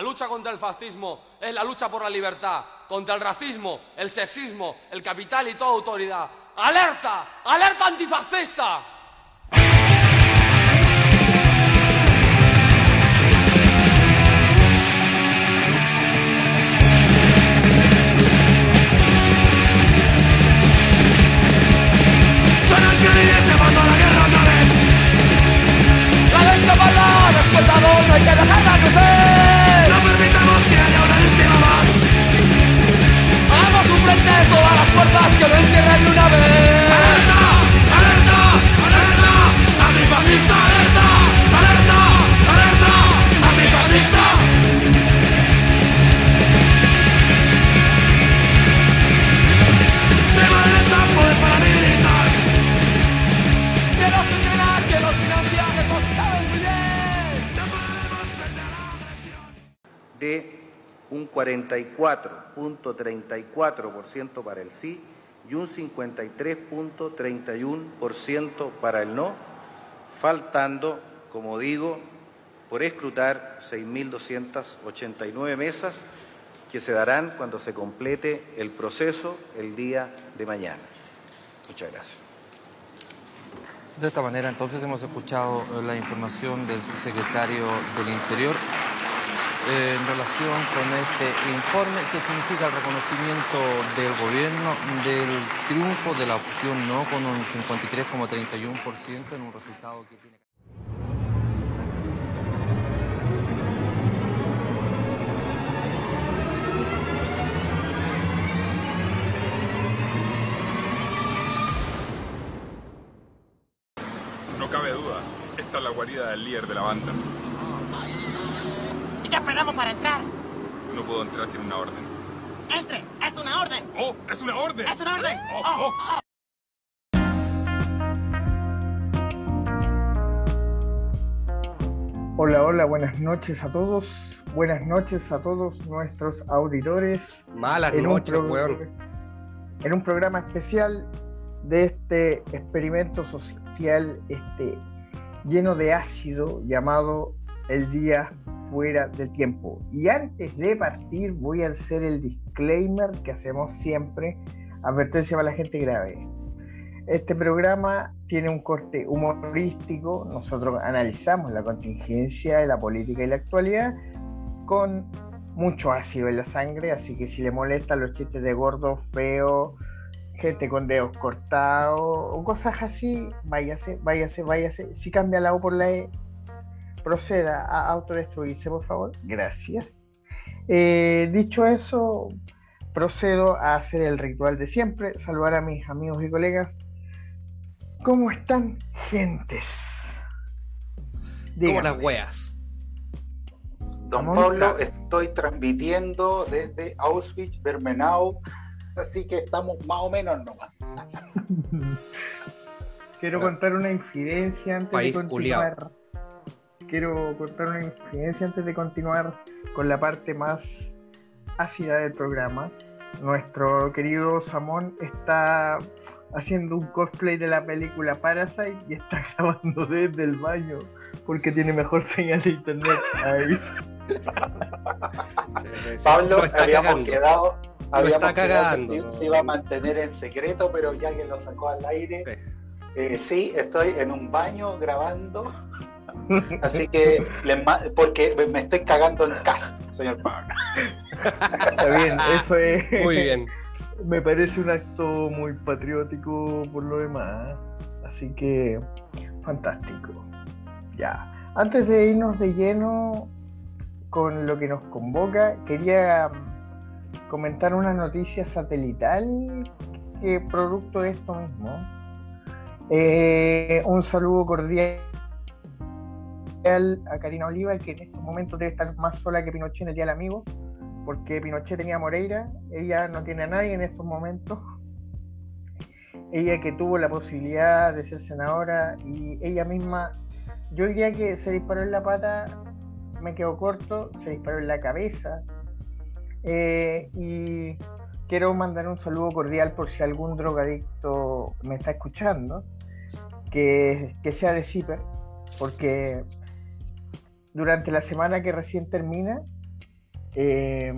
La lucha contra el fascismo es la lucha por la libertad, contra el racismo, el sexismo, el capital y toda autoridad. ¡Alerta! ¡Alerta antifascista! Suena el violín y se manda la guerra otra vez ¡La descabalada despertador hay que dejarla crecer! Todas las fuerzas que lo encierren de una vez! Un 44.34% para el sí y un 53.31% para el no, faltando, como digo, por escrutar 6.289 mesas que se darán cuando se complete el proceso el día de mañana. Muchas gracias. De esta manera, entonces, hemos escuchado la información del subsecretario del Interior en relación con este informe que significa el reconocimiento del gobierno del triunfo de la opción no con un 53,31% en un resultado que tiene... No cabe duda, esta es la guarida del líder de la banda. ¿Y qué esperamos para entrar? No puedo entrar sin una orden. ¡Entre! ¡Es una orden! ¡Oh! ¡Es una orden! ¡Es una orden! ¡Oh! ¡Oh! oh. Hola, hola, buenas noches a todos. Buenas noches a todos nuestros auditores. Malas en un, noches, pro- weón. en un programa especial de este experimento social este, lleno de ácido llamado El Día Fuera del Tiempo. Y antes de partir voy a hacer el disclaimer que hacemos siempre, advertencia para la gente grave. Este programa tiene un corte humorístico, nosotros analizamos la contingencia de la política y la actualidad con mucho ácido en la sangre, así que si le molestan los chistes de gordo, feo, gente con dedos cortados o cosas así, váyase, váyase, váyase. Si cambia la O por la E, proceda a autodestruirse, por favor. Gracias. Eh, dicho eso, procedo a hacer el ritual de siempre, saludar a mis amigos y colegas. ¿Cómo están, gentes? Como Díganme. las weas. Don Amor, Pablo, estoy transmitiendo desde Auschwitz, Birkenau, así que estamos más o menos nomás. Quiero contar una infidencia antes País de continuar. Quiero contar una infidencia antes de continuar con la parte más ácida del programa. Nuestro querido Samón está haciendo un cosplay de la película Parasite y está grabando desde el baño porque tiene mejor señal de internet ahí. Pablo, habíamos cagando. quedado, habíamos está quedado cagando, que se iba a mantener en secreto, pero ya que lo sacó al aire, Sí. eh, sí, estoy en un baño grabando, así que les porque me estoy cagando en casa, señor Pablo. Está bien, eso es. Muy bien. Me parece un acto muy patriótico por lo demás. Así que, fantástico. Ya. Antes de irnos de lleno con lo que nos convoca, quería comentar una noticia satelital que producto de esto mismo. Eh, un saludo cordial a Karina Oliva, que en estos momentos debe estar más sola que Pinochet en el Día del Amigo porque Pinochet tenía a Moreira, ella no tiene a nadie en estos momentos. Ella que tuvo la posibilidad de ser senadora y ella misma, yo diría que se disparó en la pata, me quedó corto, se disparó en la cabeza. Eh, y quiero mandar un saludo cordial por si algún drogadicto me está escuchando, que, que sea de Zipper, porque durante la semana que recién termina, eh,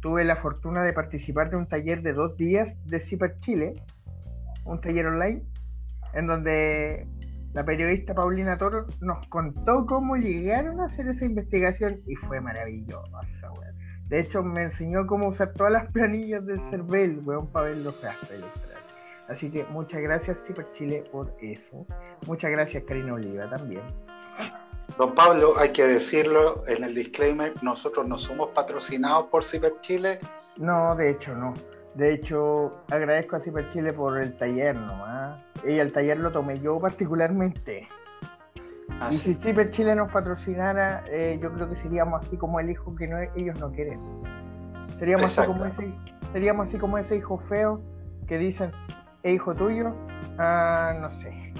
tuve la fortuna de participar de un taller de dos días de Ciper Chile, un taller online, en donde la periodista Paulina Toro nos contó cómo llegaron a hacer esa investigación y fue maravillosa, weón. De hecho, me enseñó cómo usar todas las planillas del CERVEL, weón, para ver los gastos. Así que muchas gracias, Ciper Chile, por eso. Muchas gracias, Karina Oliva, también. Don Pablo, hay que decirlo en el disclaimer, nosotros no somos patrocinados por Ciber Chile. No, de hecho no. De hecho, agradezco a Ciper Chile por el taller nomás. Y el taller lo tomé yo particularmente. Ah, y sí. si Ciper Chile nos patrocinara, eh, yo creo que seríamos así como el hijo que no, ellos no quieren. Seríamos así, como ese, seríamos así como ese hijo feo que dicen, ¿es hijo tuyo? Ah, no sé.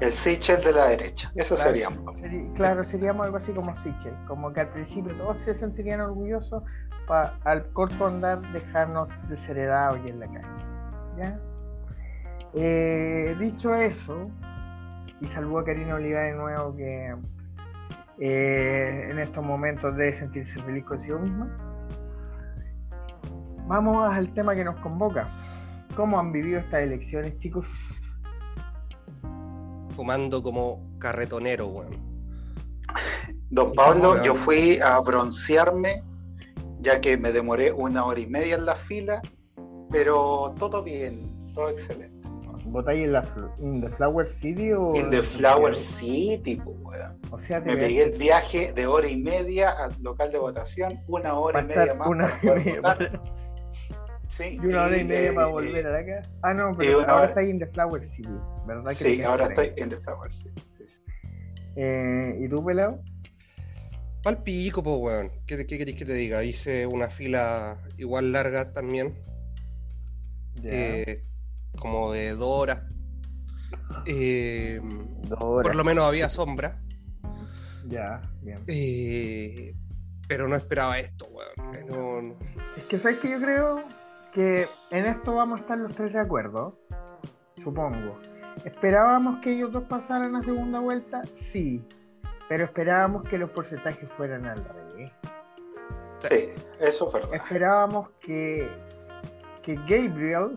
El Sichel de la derecha, eso Claro, seríamos. seri- claro, seríamos algo así como Sichel, como que al principio todos se sentirían orgullosos para al corto andar dejarnos desheredados y en la calle. ¿Ya? Eh, dicho eso, y saludo a Karina Oliva de nuevo que eh, en estos momentos debe sentirse feliz consigo misma. Vamos al tema que nos convoca. ¿Cómo han vivido estas elecciones, chicos? Fumando como carretonero, weón. Don Pablo, yo fui a broncearme, ya que me demoré una hora y media en la fila, pero todo bien, todo excelente. ¿Votáis en la in the Flower City o In the en Flower? City, pues, weón. O sea, te Me pegué el viaje de hora y media al local de votación, una hora y media estar más una para Sí, y una hora y media eh, para eh, volver a la casa. Ah, no, pero una ahora hora- está en the Flower City, ¿verdad? que Sí, ahora estoy ahí? en the Flower City. sí, sí. Eh, ¿Y tú, pelado? Pal pico, po, weón. ¿Qué, qué querés que te diga? Hice una fila igual larga también, eh, como de dos horas. Eh, Dos por horas. lo menos había sombra, Ya, bien. eh, pero no esperaba esto, weón. Eh, no- no. Es que sabes que yo creo que en esto vamos a estar los tres de acuerdo, supongo. ¿Esperábamos que ellos dos pasaran a segunda vuelta? Sí, pero esperábamos que los porcentajes fueran al revés. Sí, eso es verdad. Esperábamos que, que Gabriel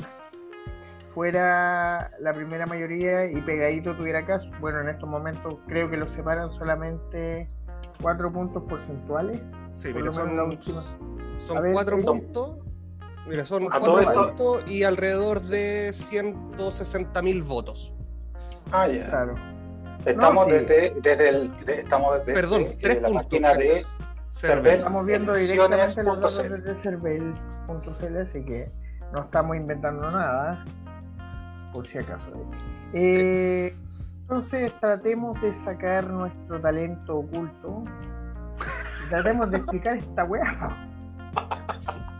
fuera la primera mayoría y pegadito tuviera caso. Bueno, en estos momentos creo que los separan solamente cuatro puntos porcentuales. Sí, la son, última. son cuatro eh, puntos. Mira, son A cuatro todo esto- y alrededor de 160 mil votos. Ah, ya. Claro. Estamos No, sí. desde, desde el, de- estamos desde Perdón, eh, tres la puntos. máquina de Cervel. Estamos viendo directamente los datos desde cervel.cl, así que no estamos inventando nada, por si acaso. Eh, Entonces tratemos de sacar nuestro talento oculto. Tratemos de explicar esta weá.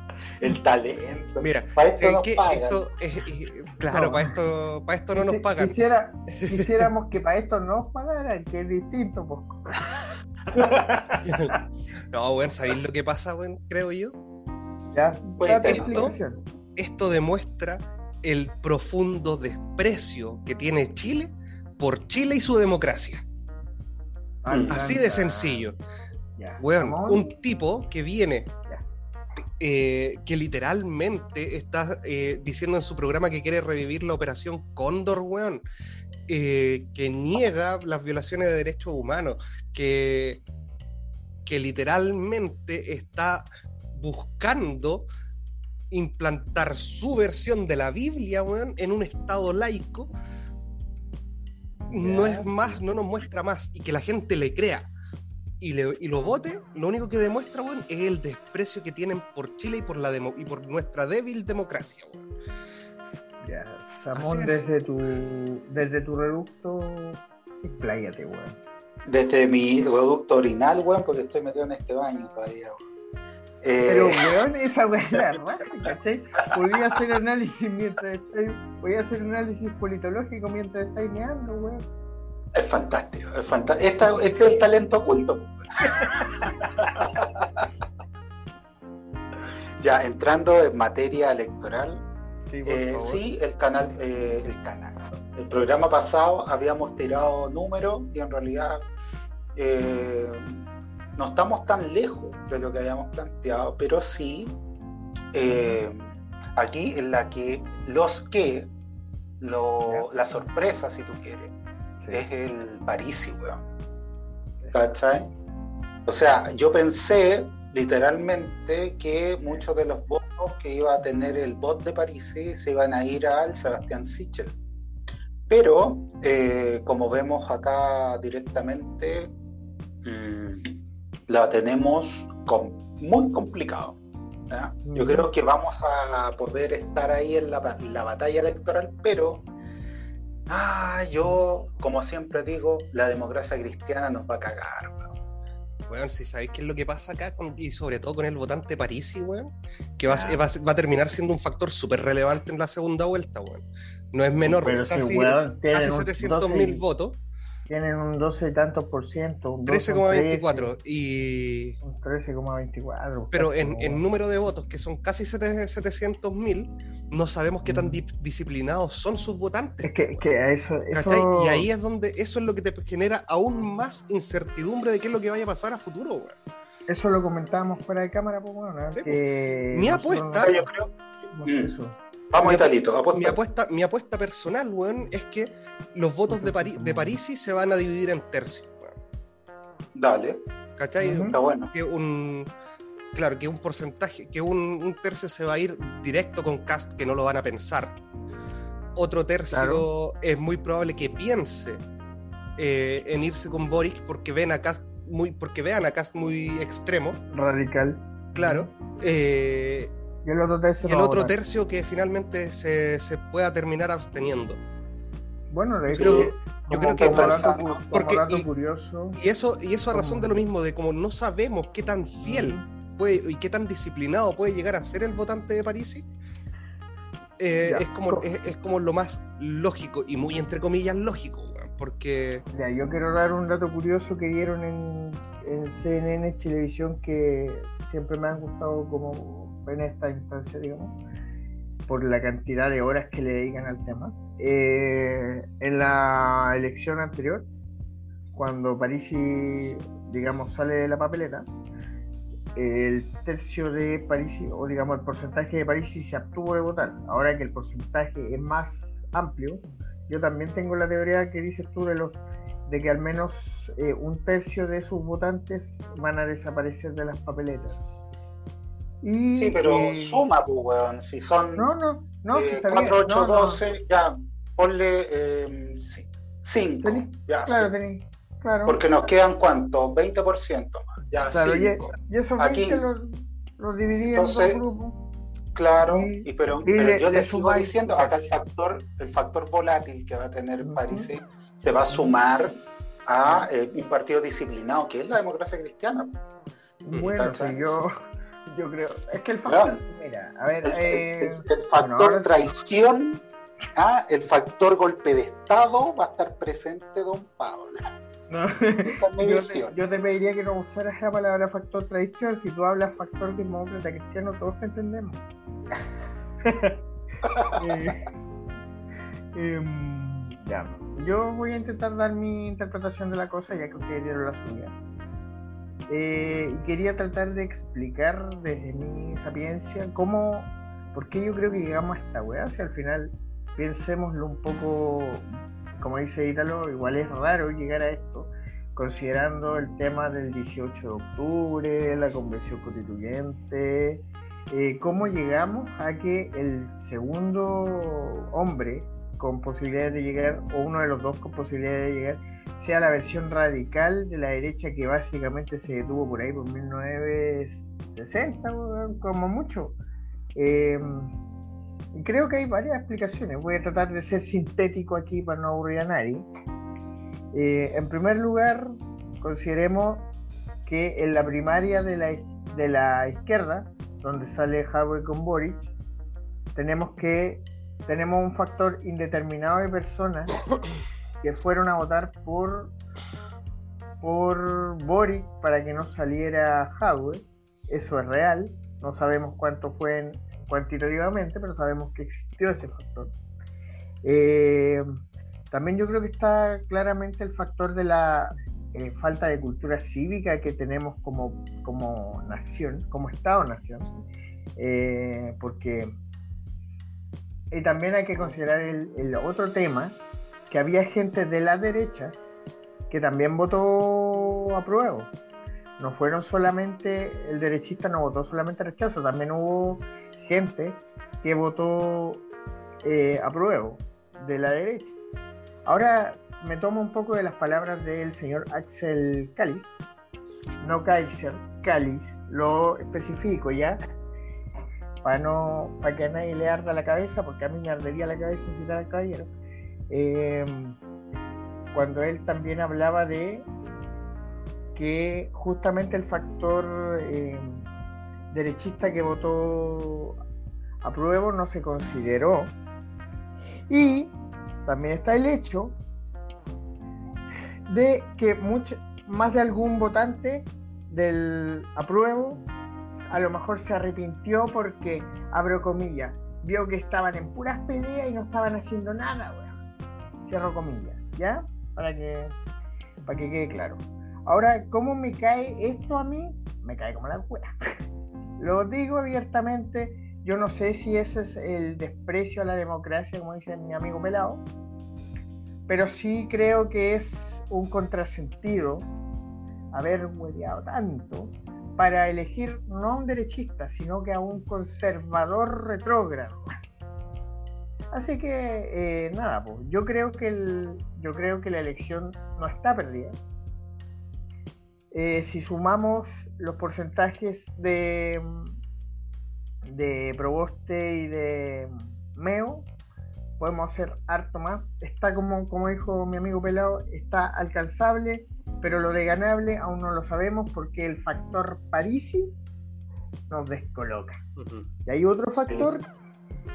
el talento. Mira, Para esto nos que pagan. esto es- eh, claro, No. para esto, para esto no nos pagan. Quisiera, quisiéramos que para esto no nos pagaran, que es distinto. Pues. No, weón, ¿sabéis lo que pasa, weón? Creo yo. Ya, tu esto- explicación. Esto demuestra el profundo desprecio que tiene Chile por Chile y su democracia. Ay, Así de sencillo. Ya. Weón, Ramón, un tipo que viene, Ya. Eh, que literalmente está eh, diciendo en su programa que quiere revivir la operación Cóndor, weón, eh, que niega las violaciones de derechos humanos, que, que literalmente está buscando implantar su versión de la Biblia, weón, en un estado laico, no es más, no nos muestra más, y que la gente le crea y, le- y lo vote, lo único que demuestra, weón, es el desprecio que tienen por Chile y por, la demo- y por nuestra débil democracia, weón. Ya, Samón, desde tu, desde tu reducto, expláyate, weón. Desde mi reducto orinal, weón, porque estoy metido en este baño todavía, weón. Eh, Pero, weón, esa weá es la raja, ¿cachai? Podía hacer análisis mientras estáis, podía hacer análisis politológico mientras estáis meando, weón. Es fantástico, es fantástico. Esta, este es el talento oculto. ya, entrando en materia electoral, Sí, Eh, sí, el canal, eh, el canal. El programa pasado habíamos tirado números y en realidad eh, no estamos tan lejos de lo que habíamos planteado, pero sí aquí en la que los que, lo, la sorpresa, si tú quieres, es el Parisi, weón. ¿Cachai? O sea, yo pensé literalmente que muchos de los votos que iba a tener el bot de Parisi se iban a ir al Sebastián Sichel. Pero, eh, como vemos acá directamente, mm, la tenemos con- muy complicado. Yo Mm. creo que vamos a poder estar ahí en la, en la batalla electoral, pero ah, yo, como siempre digo, la democracia cristiana nos va a cagar. weón. Weón, si sabéis qué es lo que pasa acá, con- y sobre todo con el votante Parisi, weón, que va, va va a terminar siendo un factor súper relevante en la segunda vuelta, weón. No es menor, Pero si, casi, weón, tienen casi un 700 12 mil votos, Tienen un 12 y tantos por ciento. Un 12, un 13,24. Y 13, Un 13,24. Pero en, en número de votos, que son casi 700 mil, no sabemos qué tan di- disciplinados son sus votantes. Es que, que a eso, Y ahí es donde eso es lo que te genera aún más incertidumbre de qué es lo que vaya a pasar a futuro, weón. eso lo comentábamos fuera de cámara, pues bueno, ¿no? Sí, pues. que Mi nosotros apuesta- no Yo creo, Mm. eso. Vamos, Mi- Italito, apuesta. Mi apuesta, mi apuesta personal, weón, es que los votos de, Pari- de Parisi se van a dividir en tercios, weón. Dale, ¿Cachai? Está bueno. Que un. Claro, que un porcentaje, que un, un tercio se va a ir directo con Cast, que no lo van a pensar. Otro tercio Claro. es muy probable que piense eh, en irse con Boric porque ven a Cast muy, porque vean a Cast muy extremo, Radical. claro. Eh, Y el otro tercio y el no va a otro votar. tercio que finalmente se, se pueda terminar absteniendo. Bueno, de Yo creo que- yo creo que como dato, dato y- curioso. Y eso, y eso a razón de lo mismo, de como no sabemos qué tan fiel puede, y qué tan disciplinado puede llegar a ser el votante de Parisi, eh, es, como, co- es, es como lo más lógico, y muy entre comillas lógico, porque Ya, yo quiero dar un dato curioso que dieron en, en CNN Televisión que siempre me han gustado como en esta instancia, digamos, por la cantidad de horas que le dedican al tema. Eh, en la elección anterior, cuando Parisi, digamos, sale de la papeleta, el tercio de Parisi, o digamos el porcentaje de Parisi se abstuvo de votar. Ahora que el porcentaje es más amplio, yo también tengo la teoría que dices tú de los de que al menos eh, un tercio de sus votantes van a desaparecer de las papeletas. Y, Sí, pero eh, suma, pues, weón. Si son No, no, no, eh, bien. 4, 8, No, no. 12, ya, ponle 5. Tení- ya, Claro, sí. tení- claro. Porque nos quedan cuánto? 20% más. Ya, Claro, y, cinco. y esos Aquí. 20 los, los dividí Entonces, en dos grupos. Claro, y- y, pero, y pero le- yo te sigo sumáis- diciendo, acá el factor, el factor volátil que va a tener Ujú. París se va a sumar a eh, un partido disciplinado, que es la democracia cristiana. Bueno, ¿cachai? sí, yo, yo creo. Es que el factor. Claro. Mira, a ver. El, eh, el- el factor bueno, traición, ah, el factor golpe de Estado va a estar presente, don Pablo. no, Esa es mi yo, te, yo te pediría que no usaras la palabra factor tradición. Si tú hablas factor demócrata cristiano, todos te entendemos. Eh, em, ya, yo voy a intentar dar mi interpretación de la cosa, ya que ustedes dieron la suya. Eh, y quería tratar de explicar desde mi sapiencia cómo, por qué yo creo que llegamos a esta weá. Si al final, pensémoslo un poco, como dice Ítalo, igual es raro llegar a esto, considerando el tema del 18 de octubre, la convención constituyente, eh, cómo llegamos a que el segundo hombre con posibilidades de llegar, o uno de los dos con posibilidades de llegar, sea la versión radical de la derecha que básicamente se detuvo por ahí por 1960, weón, como mucho. Y creo que hay varias explicaciones. Voy a tratar de ser sintético aquí para no aburrir a nadie. Eh, en primer lugar, consideremos que en la primaria de la, de la izquierda, donde sale Howard con Boric, tenemos que tenemos un factor indeterminado de personas que fueron a votar por por Boric para que no saliera Howard. Eso es real. No sabemos cuánto fue en- cuantitativamente, pero sabemos que existió ese factor. Eh, también yo creo que está claramente el factor de la eh, falta de cultura cívica que tenemos como, como nación, como Estado-nación, eh, porque y también hay que considerar el otro tema, que había gente de la derecha que también votó a prueba. No fueron solamente, el derechista no votó solamente rechazo, también hubo gente que votó eh, a prueba de la derecha. Ahora me tomo un poco de las palabras del señor Axel Cáliz, no Kaiser, Cáliz, lo especifico ya, para no para que a nadie le arda la cabeza, porque a mí me ardería la cabeza citar al caballero. Eh, cuando él también hablaba de que justamente el factor eh, derechista que votó a prueba no se consideró. Y también está el hecho de que mucho, más de algún votante del apruebo a lo mejor se arrepintió porque, abro comillas, vio que estaban en puras peleas y no estaban haciendo nada, Cierro comillas, ¿ya? Para que, para que quede claro. Ahora, ¿cómo me cae esto a mí? Me cae como la cuera. Lo digo abiertamente, yo no sé si ese es el desprecio a la democracia, como dice mi amigo Pelado, pero sí creo que es un contrasentido haber hueveado tanto para elegir no a un derechista, sino que a un conservador retrógrado. Así que eh, nada, pues, yo creo que el, yo creo que la elección no está perdida. Eh, si sumamos los porcentajes de de Proboste y de Meo, podemos hacer harto más. Está como, como dijo mi amigo Pelado, está alcanzable, pero lo de ganable aún no lo sabemos porque el factor Parisi nos descoloca. Y hay otro factor,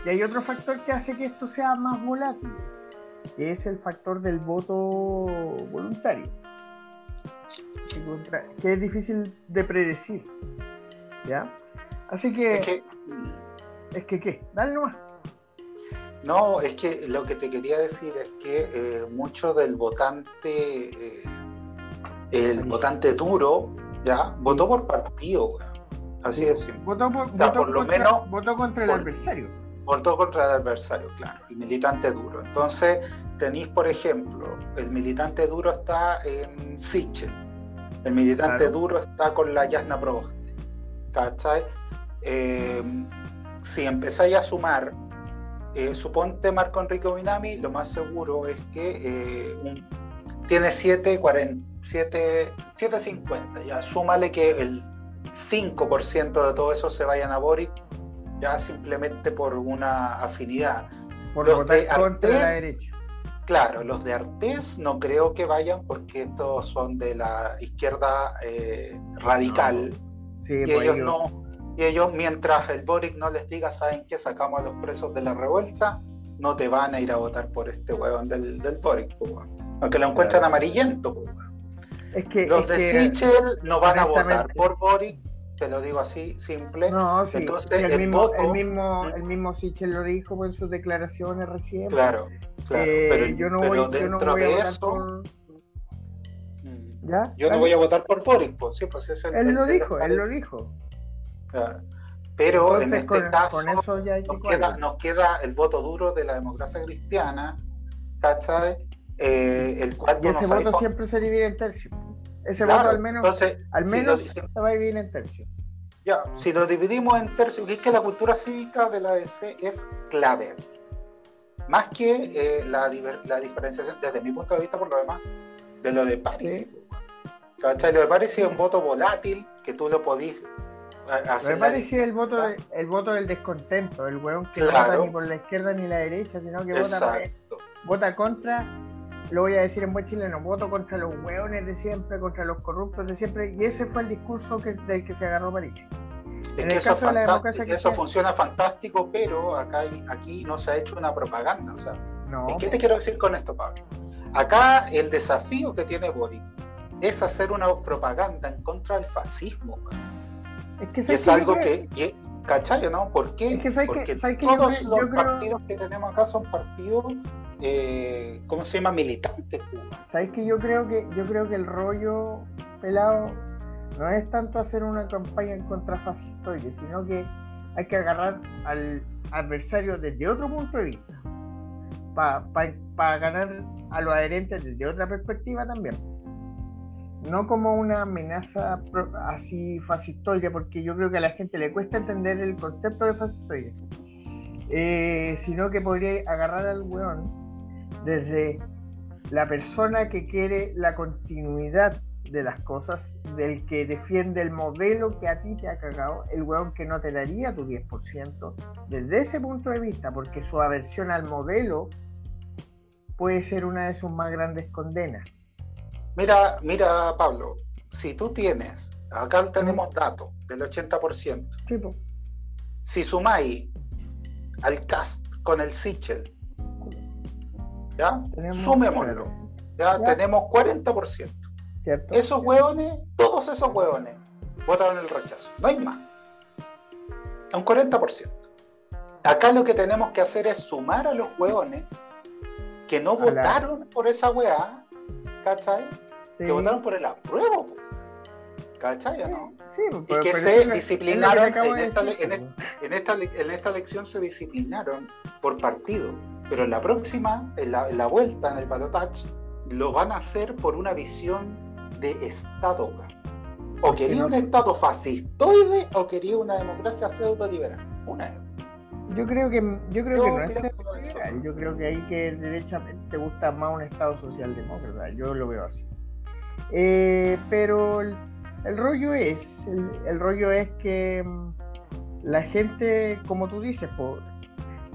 y hay otro factor que hace que esto sea más volátil, que es el factor del voto voluntario. Que es difícil de predecir. ¿Ya? Así que. Es que, es que ¿qué? Dale nomás. No, es que lo que te quería decir es que eh, mucho del votante, eh, el votante duro, ya, votó por partido, así es. Votó por, votó por lo contra, menos. Votó contra el adversario. Votó contra el adversario, claro, el militante duro. Entonces, tenéis, por ejemplo, el militante duro está en Sichel, el militante claro. duro está con la Yasna Proboste, ¿cachai? Eh, si empezáis a sumar, eh, suponte Marco Enrique Minami, lo más seguro es que eh, tiene 7,50, ya súmale que el 5% de todo eso se vayan a Boric, ya simplemente por una afinidad. Por los de Artés, la derecha. Claro, los de Artés no creo que vayan porque estos son de la izquierda eh, radical. No. Sí, y pues ellos yo... no, y ellos mientras el Boric no les diga, ¿saben qué? Sacamos a los presos de la revuelta, no te van a ir a votar por este huevón del, del Boric, aunque lo encuentran claro. amarillento. Es que, los es de que, Sichel no van a votar por Boric, te lo digo así, simple. No, sí, Entonces, el, mismo, voto, el, mismo, el mismo Sichel lo dijo en sus declaraciones recién. Claro, claro. Eh, pero yo no pero voy, yo no dentro voy a votar eso, por... ¿Ya? yo no voy a votar por Boric, pues sí, pues es el, Él lo dijo, él lo dijo. Claro. Pero en este con, caso con eso ya nos que queda, nos queda el voto duro de la democracia cristiana, ¿cachai? Eh, el cual Y ese voto siempre se divide en tercios. Ese Claro, voto al menos, entonces, al si menos lo- se va a dividir en tercios. Ya, si lo dividimos en tercios, que es que la cultura cívica de la ADC es clave. Más que eh, la, la diferenciación, desde mi punto de vista, por lo demás, de lo de París. ¿Cachai? Lo de París es un voto volátil que tú lo podís a- Me hacer. la- parece el voto, de- el voto del descontento, el weón que no Claro. vota ni por la izquierda ni la derecha, sino que vota, vota contra, lo voy a decir en buen chileno, voto contra los weones de siempre, contra los corruptos de siempre, y ese fue el discurso que, del que se agarró París. Es En que el eso, caso de la democracia eso funciona fantástico, pero acá aquí no se ha hecho una propaganda. O sea, No, ¿qué te quiero decir con esto, Pablo? Acá el desafío que tiene Boric es hacer una propaganda en contra del fascismo. es que Y ¿sabes es algo que, y- ¿cachai? ¿No? ¿Por qué? Es que. Porque todos creo- los yo creo- partidos que tenemos acá son partidos eh, ¿cómo se llama? Militantes. pues. ¿Sabes que yo creo que yo creo que el rollo pelado no es tanto hacer una campaña en contra fascistoides, sino que hay que agarrar al adversario desde otro punto de vista. Para ganar a los adherentes desde otra perspectiva también. No como una amenaza así fascistoide, porque yo creo que a la gente le cuesta entender el concepto de fascistoide. Eh, sino que podría agarrar al weón desde la persona que quiere la continuidad de las cosas, del que defiende el modelo que a ti te ha cagado, el weón que no te daría tu 10%, desde ese punto de vista, porque su aversión al modelo puede ser una de sus más grandes condenas. Mira, mira, Pablo, si tú tienes, acá tenemos datos del 80%. Tipo, Si sumáis al cast con el Sichel, ¿ya? Tenemos- Sumémoslo. Ya, Ya. tenemos 40%. ¿cierto? Esos hueones, todos esos hueones, votaron el rechazo. No hay más. Un 40%. Acá lo que tenemos que hacer es sumar a los hueones que no A la- votaron por esa hueá, ¿cachai? Sí. Que votaron por el apruebo, po. ¿cachai o no? Sí, Y pero- que pero se disciplinaron que en de esta, decir, le- en, en esta, le- en esta elección se disciplinaron por partido, pero en la próxima, en la, en la vuelta, en el balotage, lo van a hacer por una visión de Estado. O quería un Estado fascistoide o quería una democracia pseudo-liberal. Una. Yo creo que yo creo Yo que no es liberal. Yo creo que ahí que derechamente te gusta más un Estado socialdemócrata. Yo lo veo así. Eh, pero el, el rollo es, el, el rollo es que mm, la gente, como tú dices, po,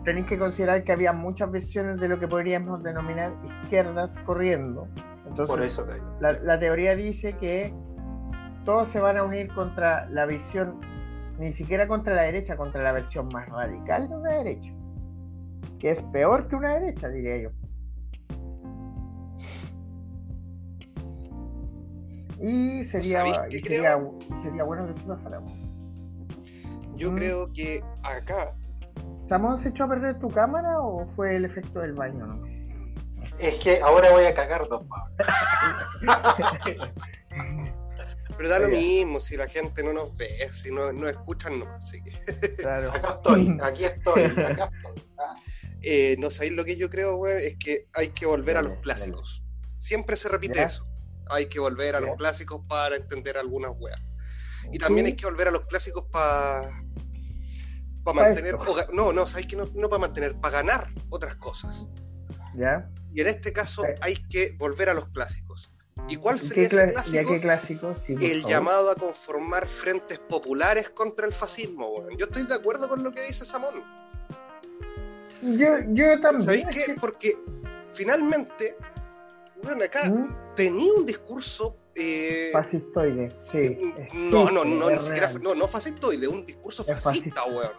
tenéis que considerar que había muchas versiones de lo que podríamos denominar izquierdas corriendo. Entonces, Por eso te digo. la, la teoría dice que todos se van a unir contra la visión, ni siquiera contra la derecha, contra la versión más radical de una derecha, que es peor que una derecha, diría yo. Y sería, ¿Sabéis y sería, sería bueno que se pasáramos. Yo Mm. creo que acá, ¿Samón se echó a perder tu cámara o fue el efecto del baño? No? Es que ahora voy a cagar dos pero da lo mismo si la gente no nos ve, si no nos escuchan, no. Así que, Claro. Acá estoy, aquí estoy, acá estoy. ah. eh, no sabéis lo que yo creo, weón, es que hay que volver a los clásicos. Siempre se repite Ya. eso. Hay que volver a Ya. los clásicos para entender algunas weas. Y también hay que volver a los clásicos para Pa' mantener, no, no, sabéis que no, no para mantener, para ganar otras cosas. ¿Ya? Y en este caso Sí. hay que volver a los clásicos. ¿Y cuál ¿Y sería qué, ese clásico? qué clásico? Sí, por el favor. llamado a conformar frentes populares contra el fascismo. weón. Yo estoy de acuerdo con lo que dice Samón. Yo, yo también. ¿Sabéis qué? que- Porque finalmente, bueno, acá ¿Mm? tenía un discurso. eh, Fascistoide, sí. no, no, no, ni siquiera, no, no fascistoide, un discurso fascista. weón.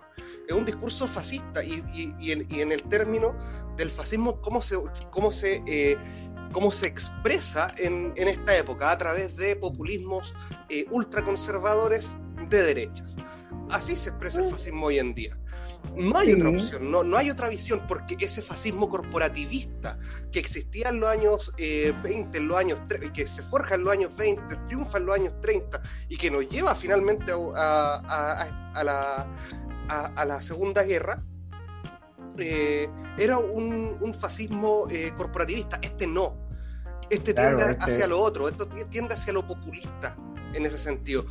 Es un discurso fascista y, y- y en, y en el término del fascismo, cómo se, cómo se, eh, cómo se expresa en, en esta época a través de populismos eh, ultraconservadores de derechas. Así se expresa el fascismo hoy en día. No hay Sí. otra opción, no, no hay otra visión, porque ese fascismo corporativista que existía en los años eh, 20, en los años que se forja en los años 20, triunfa en los años 30 y que nos lleva finalmente a, a- a- a la, a- a la Segunda Guerra, eh, era un, un fascismo eh, corporativista. Este no. Este Claro, tiende este- hacia lo otro, esto tiende hacia lo populista en ese sentido.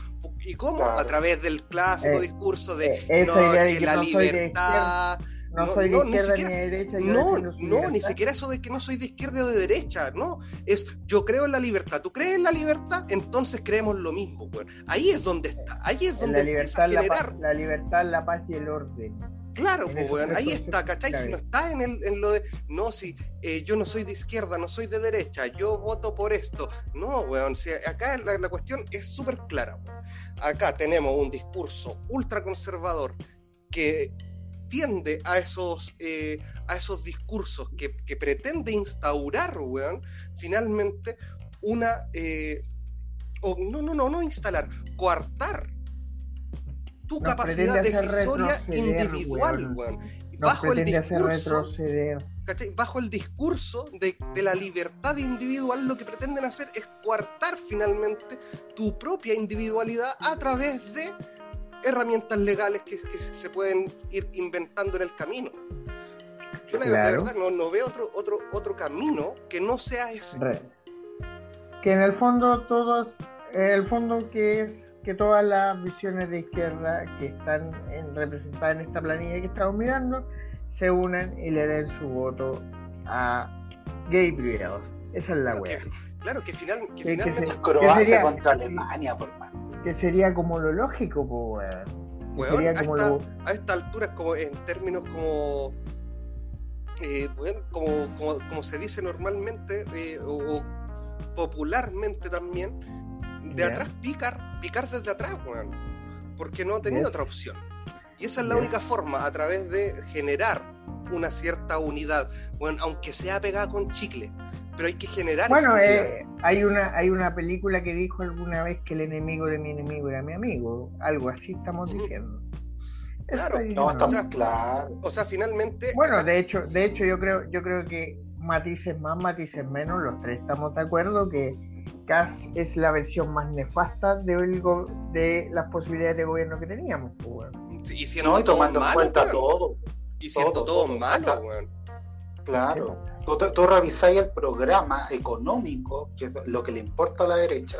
¿Y cómo? Claro. A través del clásico Eh, discurso de no, que la de libertad. No, no, soy de no, ni izquierda ni, siquiera- de derecha. No, no, ni siquiera eso de que no soy de izquierda o de derecha, no. Es yo creo en la libertad. ¿Tú crees en la libertad? Entonces creemos lo mismo, weón. Ahí es donde está, ahí es donde la empieza a libertad, la paz, la libertad, la paz y el orden. Claro, pues, tres ahí está, ¿cachai? Si no está en, el, en lo de, no, si eh, yo no soy de izquierda, no soy de derecha, yo voto por esto. No, weón, si acá la, la cuestión es súper clara. weón. Acá tenemos un discurso ultraconservador que tiende a esos, eh, a esos discursos que, que pretende instaurar, weón, finalmente una... eh, o, no, no, no, no instalar, coartar tu Nos capacidad decisoria individual, weón. weón. Bajo el discurso. Bajo el discurso de, de la libertad individual, lo que pretenden hacer es coartar finalmente tu propia individualidad a través de herramientas legales que, que se pueden ir inventando en el camino. Yo la- Claro. verdad no, no veo otro, otro, otro camino que no sea ese. Que en el fondo todos, el fondo que es que todas las visiones de izquierda que están en- representadas en esta planilla que estamos mirando se unan y le den su voto a Gabriel. Esa es la Claro wea. que, claro que, final, que Que- que finalmente se- Croacia sería? contra Alemania, por. Que sería como lo lógico, po, weón. Sería a, como esta, lo. a esta altura, como en términos como, eh, como, como, como se dice normalmente, eh, o, o popularmente también, de atrás picar, picar desde atrás, weón, porque no ha tenido Yes. otra opción. Y esa es la Yes. única forma, a través de generar una cierta unidad, bueno, aunque sea pegada con chicle, pero hay que generar Bueno, eh, hay una hay una película que dijo alguna vez que el enemigo de mi enemigo era mi amigo. Algo así estamos diciendo. Claro, No, está o sea, claro. O sea, finalmente. Bueno, acá- de hecho, de hecho yo creo, yo creo que matices más, matices menos, los tres estamos de acuerdo que CAS es la versión más nefasta del go- de las posibilidades de gobierno que teníamos. pues, weón. y siendo No, todo tomando en malo, cuenta weón, todo. Y siendo todo, todo, todo. malo, weón. Claro. Tú, tú revisáis el programa económico, que es lo que le importa a la derecha,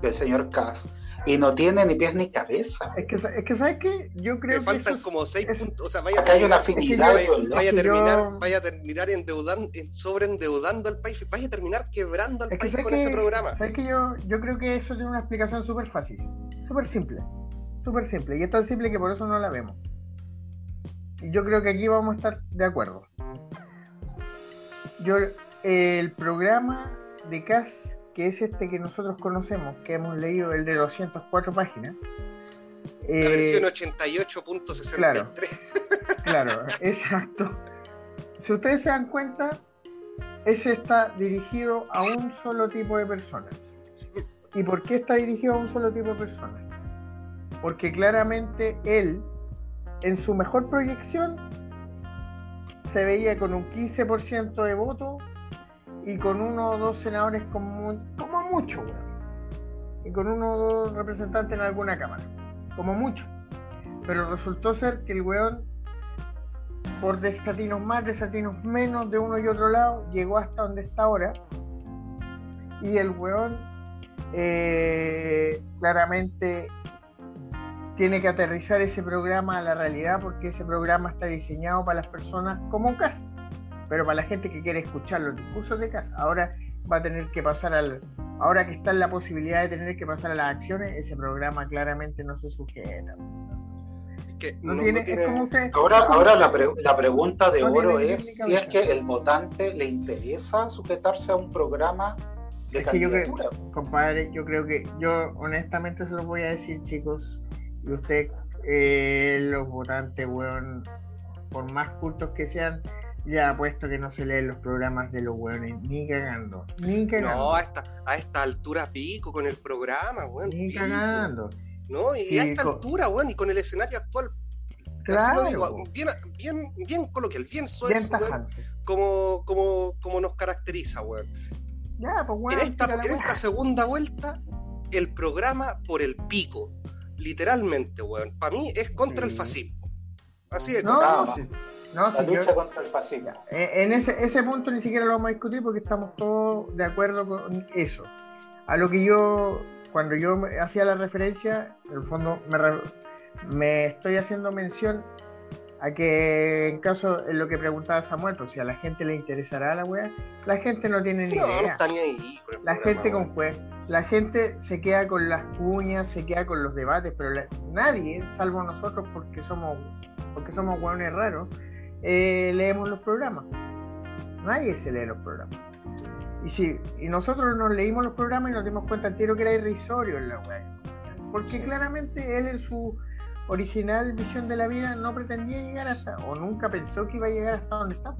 del señor Kass, y no tiene ni pies ni cabeza. Es que, es que ¿sabes qué? Yo Te creo que faltan eso- como seis es- puntos. O sea, vaya a Acá hay una terminar, yo- ideológica. vaya a terminar, yo- vaya a terminar endeudando, en- sobreendeudando al país, vaya a terminar quebrando al Es que país con ese programa. sabes que yo, yo creo que eso tiene una explicación súper fácil, súper simple, súper simple, y es tan simple que por eso no la vemos. Y yo creo que aquí vamos a estar de acuerdo. Yo, el programa de CAS, que es este que nosotros conocemos, que hemos leído, el de 204 páginas, La eh, versión 88.63. claro. Claro, exacto. Si ustedes se dan cuenta, ese está dirigido a un solo tipo de personas. ¿Y por qué está dirigido a un solo tipo de personas? Porque claramente él, en su mejor proyección, se veía con un 15% de voto y con uno o dos senadores como, como mucho. Y con uno o dos representantes en alguna cámara, como mucho. Pero resultó ser que el weón por desatinos más, desatinos menos de uno y otro lado, llegó hasta donde está ahora. Y el weón eh, claramente tiene que aterrizar ese programa a la realidad porque ese programa está diseñado para las personas como CAS, pero para la gente que quiere escuchar los discursos de CAS. Ahora va a tener que pasar al... Ahora que está en la posibilidad de tener que pasar a las acciones, ese programa claramente no se sujeta. Que No, no- tiene, no tiene- es como usted, Ahora, la, pre- la pregunta de oro es si es que el votante le interesa sujetarse a un programa de Es que yo creo- candidatura. Compadre, yo creo que yo honestamente se los voy a decir, chicos, y usted, eh, los votantes, weón, por más cultos que sean, ya apuesto que no se leen los programas de los weones, ni cagando, ni cagando, No, a esta, a esta altura pico con el programa, weón. ni pico. cagando. No, y a esta altura, weón, y con el escenario actual. Claro, digo, bien, bien, bien coloquial, bien tajante. como, como, como nos caracteriza, weón. Ya, pues weón, en esta, en esta segunda vuelta, el programa por el pico. Literalmente, weón. Para mí es contra el fascismo. Así es. No, no, sí. No, La sí, yo- lucha contra el fascismo. Eh, En ese, ese punto ni siquiera lo vamos a discutir porque estamos todos de acuerdo con eso. A lo que yo, cuando yo me- hacía la referencia, en el fondo me, re- me estoy haciendo mención a que en caso, en lo que preguntaba Samuel, pues si a la gente le interesará la wea, la gente no tiene ni No, no idea. está ni ahí La gente con juez, la gente se queda con las cuñas, se queda con los debates, pero la- nadie, salvo nosotros porque somos porque somos hueones raros, eh, leemos los programas. Nadie se lee los programas. Y sí, y nosotros nos leímos los programas y nos dimos cuenta entero que era irrisorio en la web. Porque claramente él en su original visión de la vida no pretendía llegar hasta, o nunca pensó que iba a llegar hasta donde está.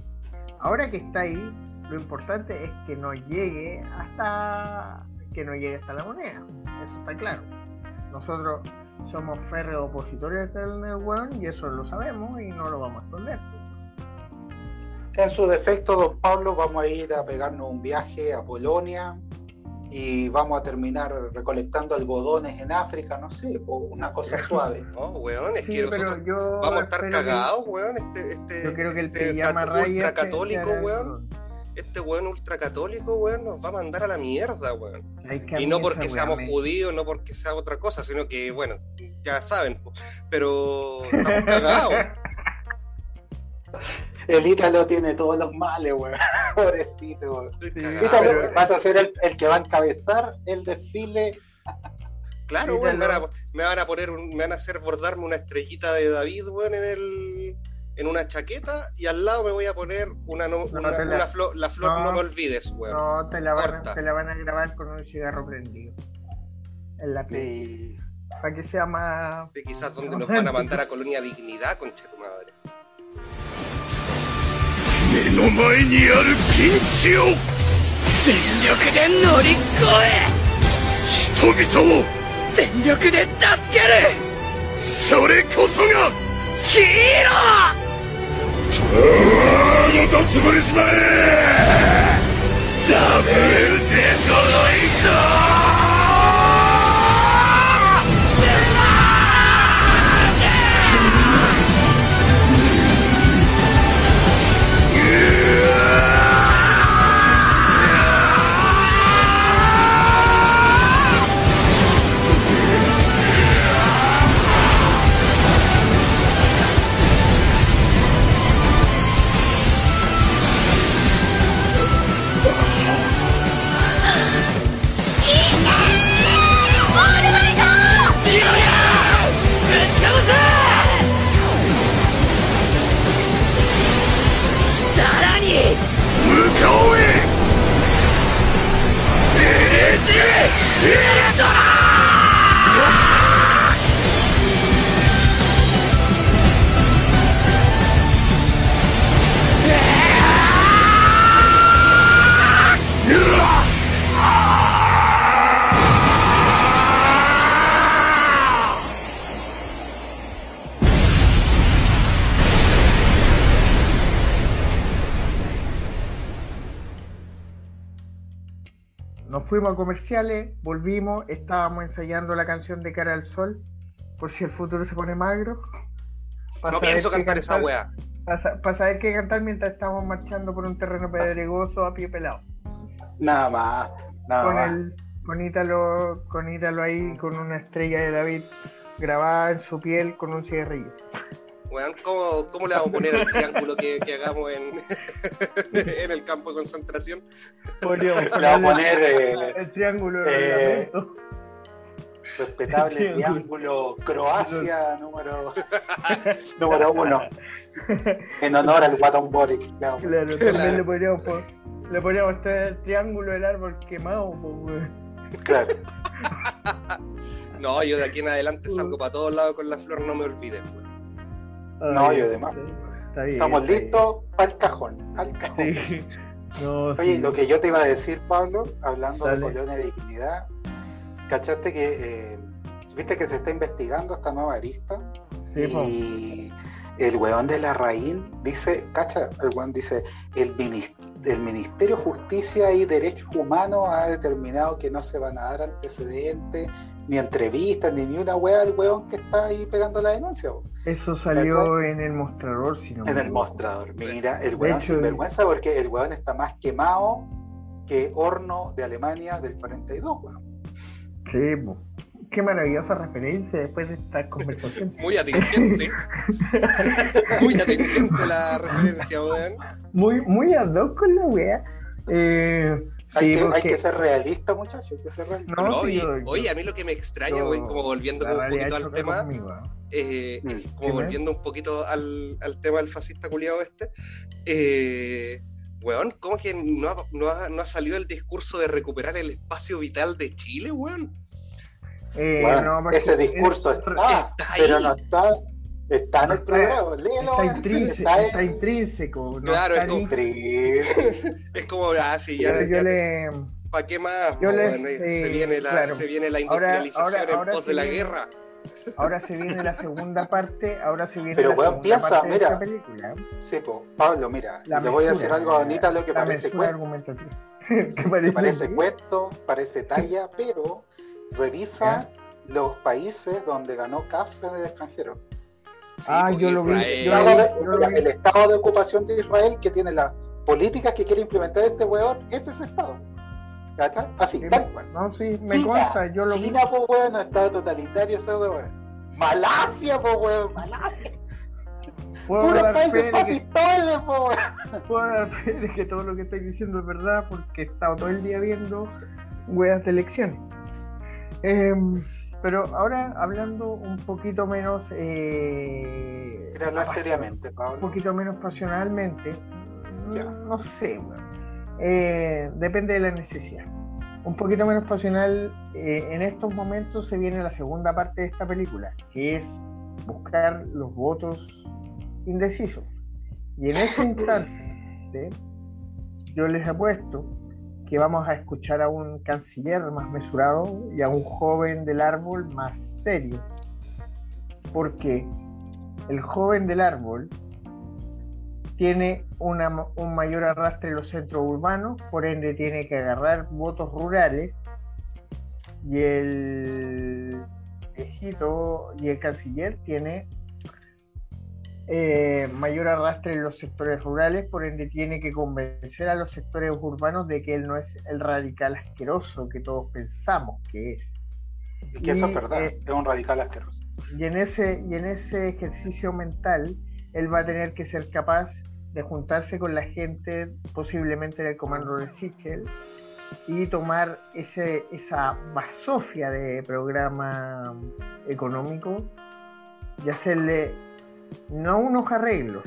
Ahora que está ahí, lo importante es que no llegue hasta que no llegue hasta la moneda. Eso está claro. Nosotros somos férreos opositores del weón y eso lo sabemos y no lo vamos a esconder. En su defecto, don Pablo, vamos a ir a pegarnos un viaje a Polonia y vamos a terminar recolectando algodones en África, no sé, o una cosa suave. No, weón, es Sí, que pero yo vamos a estar que- cagados, weón. Este, este, Yo creo que el este ultracatólico, weón. Este weón ultracatólico, weón, nos va a mandar a la mierda, weón. Y no porque seamos judíos, no porque sea otra cosa, sino que, bueno, ya saben, pero estamos cagados. El Ítalo tiene todos los males, weón. Pobrecito, weón. Ítalo, vas a ser el, el que va a encabezar el desfile. Claro, weón, me, van a, me van a poner, un- me van a hacer bordarme una estrellita de David, weón, en el en una chaqueta y al lado me voy a poner una, no- No, una, te la- una flor, la flor no, no. me olvides, weón. No, te la, van a, te la van a grabar con un cigarro prendido. En la piel. Sí. Para que sea más. De quizás donde nos van a mandar a Colonia Dignidad, concha tu madre. の前にあるピンチを全力で乗り越え人々を全力で助ける。それこそがヒーロー。ああのどつぼにしまえ。ダブルデトロイさ エレスエ Fuimos a comerciales, volvimos, estábamos ensayando la canción de Cara al Sol, por si el futuro se pone magro. No pienso qué cantar esa weá. Para saber qué cantar mientras estamos marchando por un terreno pedregoso a pie pelado. Nada más, nada con más. el con Ítalo, con Ítalo ahí con una estrella de David grabada en su piel con un cigarrillo. Weón, ¿cómo, ¿cómo le vamos a poner al triángulo que, que hagamos en, en el campo de concentración? Podríamos Le vamos a poner eh, el triángulo de eh, respetable triángulo Croacia número, número uno. En honor al Guatón Boric. poner. Claro, también le podríamos le podríamos traer el triángulo del árbol quemado, pues, weón. Claro. No, yo de aquí en adelante salgo para todos lados con la flor, no me olvides, weón. No, yo además. Está bien. Estamos está listos para el cajón. Al cajón. Sí. No, Oye, sí. lo que yo te iba a decir, Pablo, hablando Dale. de Colonia de Dignidad, ¿cachaste que, eh, viste que se está investigando esta nueva arista? Sí, po. y el weón de la Raín dice, cacha, el weón dice, el, el Ministerio de Justicia y Derechos Humanos ha determinado que no se van a dar antecedentes, ni entrevistas, ni ni una wea al weón que está ahí pegando la denuncia. Eso salió en el mostrador, si no me En el mostrador. Mira, el weón hecho, sin vergüenza porque el weón está más quemado que horno de Alemania del 42, weón. Sí. Qué maravillosa referencia después de esta conversación. Muy atingente. Muy atingente la referencia, weón. Muy, muy ad hoc con la wea. Eh, Hay, sí, que, hay porque- que ser realista, muchachos, hay que ser realista. No, No, sí, oye, a mí lo que me extraña, weón, como volviendo como un poquito al tema, conmigo, ¿eh? eh, Mm. como volviendo un poquito al, al tema del fascista culiado este, eh, weón, ¿cómo que no ha, no, ha, no ha salido el discurso de recuperar el espacio vital de Chile, weón? Eh, Bueno, ese discurso es- está, está ahí. pero no está, está en el programa, léelo. Está, intrínseco, está está en- intrínseco. no Claro, está es como-. Sí. Es como, ah, sí, ya, Yo, yo ya- le, ¿para qué más? yo po, le- weón? sí, se, viene la, claro. se viene la Ahora- industrialización ahora- en ahora pos se de la viene- guerra. ahora se viene la segunda parte, ahora se viene Pero, la segunda piensa, parte de mira. esta película. Sí, po. Pablo, mira, La le voy a decir algo a Anita, lo que parece cuento. que parece, parece cuento, parece talla, pero revisa los países donde ganó Kass en el extranjero. Ah, porque yo lo vi, yo El lo vi, estado de- yo el estado ocupación de Israel que tiene las políticas que quiere implementar este weón, ese es ese estado. ¿Cachai? Así, Sí, tal cual. No, sí, me China, consta, yo lo vi. China, po weón, estado totalitario, ese weón. Malasia, po weón, Malasia. Puedo Puros dar, fe países de que, po weón. puedo dar fe de que todo lo que estoy diciendo es verdad porque he estado todo el día viendo weas de elecciones. Em, pero ahora hablando un poquito menos eh, apasion- seriamente, un Pablo. poquito menos pasionalmente, Ya. mm, no sé. Eh, depende de la necesidad. Un poquito menos pasional, eh, en estos momentos se viene la segunda parte de esta película, que es buscar los votos indecisos. Y en ese instante, yo les apuesto que vamos a escuchar a un canciller más mesurado y a un joven del árbol más serio. Porque el joven del árbol tiene un mayor arrastre en los centros urbanos, por ende tiene que agarrar votos rurales y el viejito y el canciller tiene eh, mayor arrastre en los sectores rurales, por ende tiene que convencer a los sectores urbanos de que él no es el radical asqueroso que todos pensamos que es. Y que eso y, es verdad, eh, es un radical asqueroso. Y en ese, y en ese ejercicio mental, él va a tener que ser capaz de juntarse con la gente, posiblemente del comando de Sichel, y tomar ese, esa basofia de programa económico y hacerle no unos arreglos,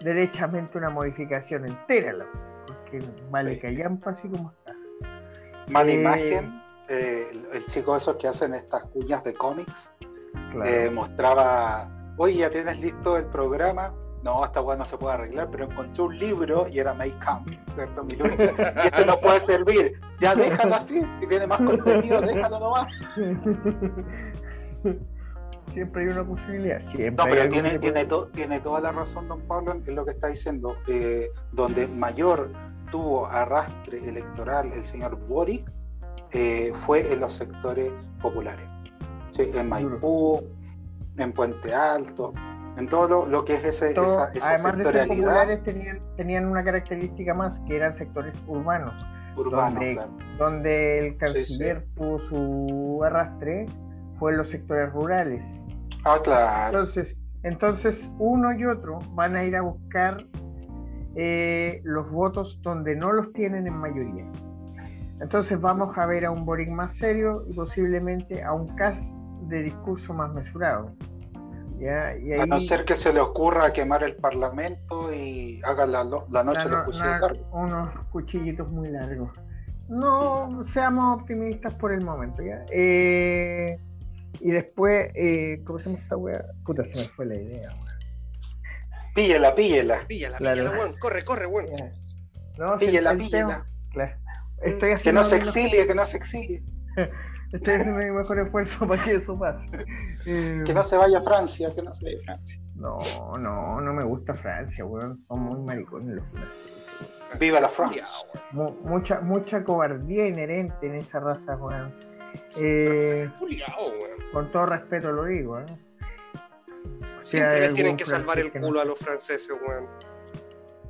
derechamente una modificación entera, porque vale Sí. callampa así como está. Mala Eh, imagen, eh, el, el chico esos que hacen estas cuñas de cómics, Claro. eh, mostraba, oye, ¿ya tienes listo el programa? No, esta weá no se puede arreglar, pero encontré un libro y era Make Camp, ¿cierto? Mi lucha. Y este no puede servir. Ya déjalo así, si tiene más contenido, déjalo nomás. Siempre hay una posibilidad, siempre. No, pero tiene, tiene, to- tiene toda la razón, don Pablo, en lo que está diciendo. Eh, donde mayor tuvo arrastre electoral el señor Boric eh, fue en los sectores populares. Sí, en Maipú, en Puente Alto, en todo lo, lo que es ese, Todo- esa, esa además de sectorialidad populares, tenían, tenían una característica más, que eran sectores urbanos, urbana. donde- claro. donde el canciller tuvo su arrastre, fue los sectores rurales. Ah, claro. Entonces, entonces uno y otro van a ir a buscar eh, los votos donde no los tienen en mayoría. Entonces vamos a ver a un Boric más serio y posiblemente a un Cas de discurso más mesurado. ¿ya? Y A no ser que se le ocurra quemar el parlamento y haga la, la noche la de no- largos. unos cuchillitos muy largos. No seamos optimistas por el momento, ¿ya? Eh, y después, eh, ¿cómo se llama esta wea? Puta, se me fue la idea, wea. Píllela, píllela. Píllala, Claro. píllala, weón. Corre, corre, weón. No, Píllela, píllela. Claro. Estoy Que haciendo no se exilie, que no se exilie. Estoy haciendo mi mejor esfuerzo para que eso pase. Eh, Que no se vaya a Francia, que no se vaya a Francia. no, no, no me gusta Francia, weón. Son muy maricones los franceses. Viva la Francia. Mu- mucha, mucha cobardía inherente en esa raza, weón. Eh, con todo respeto lo digo, ¿eh? Siempre hay les tienen que salvar el no- culo a los franceses, weón.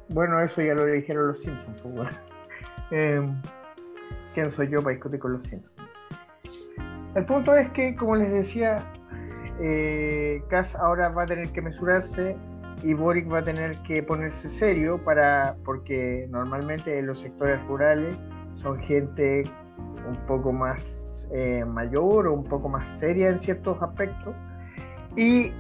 Bueno, eso ya lo dijeron los Simpsons, pues, weón. Eh, ¿Quién soy yo para discutir con los Simpsons? El punto es que, como les decía, eh, Cass ahora va a tener que mesurarse y Boric va a tener que ponerse serio para porque normalmente en los sectores rurales son gente un poco más eh, mayor o un poco más seria en ciertos aspectos y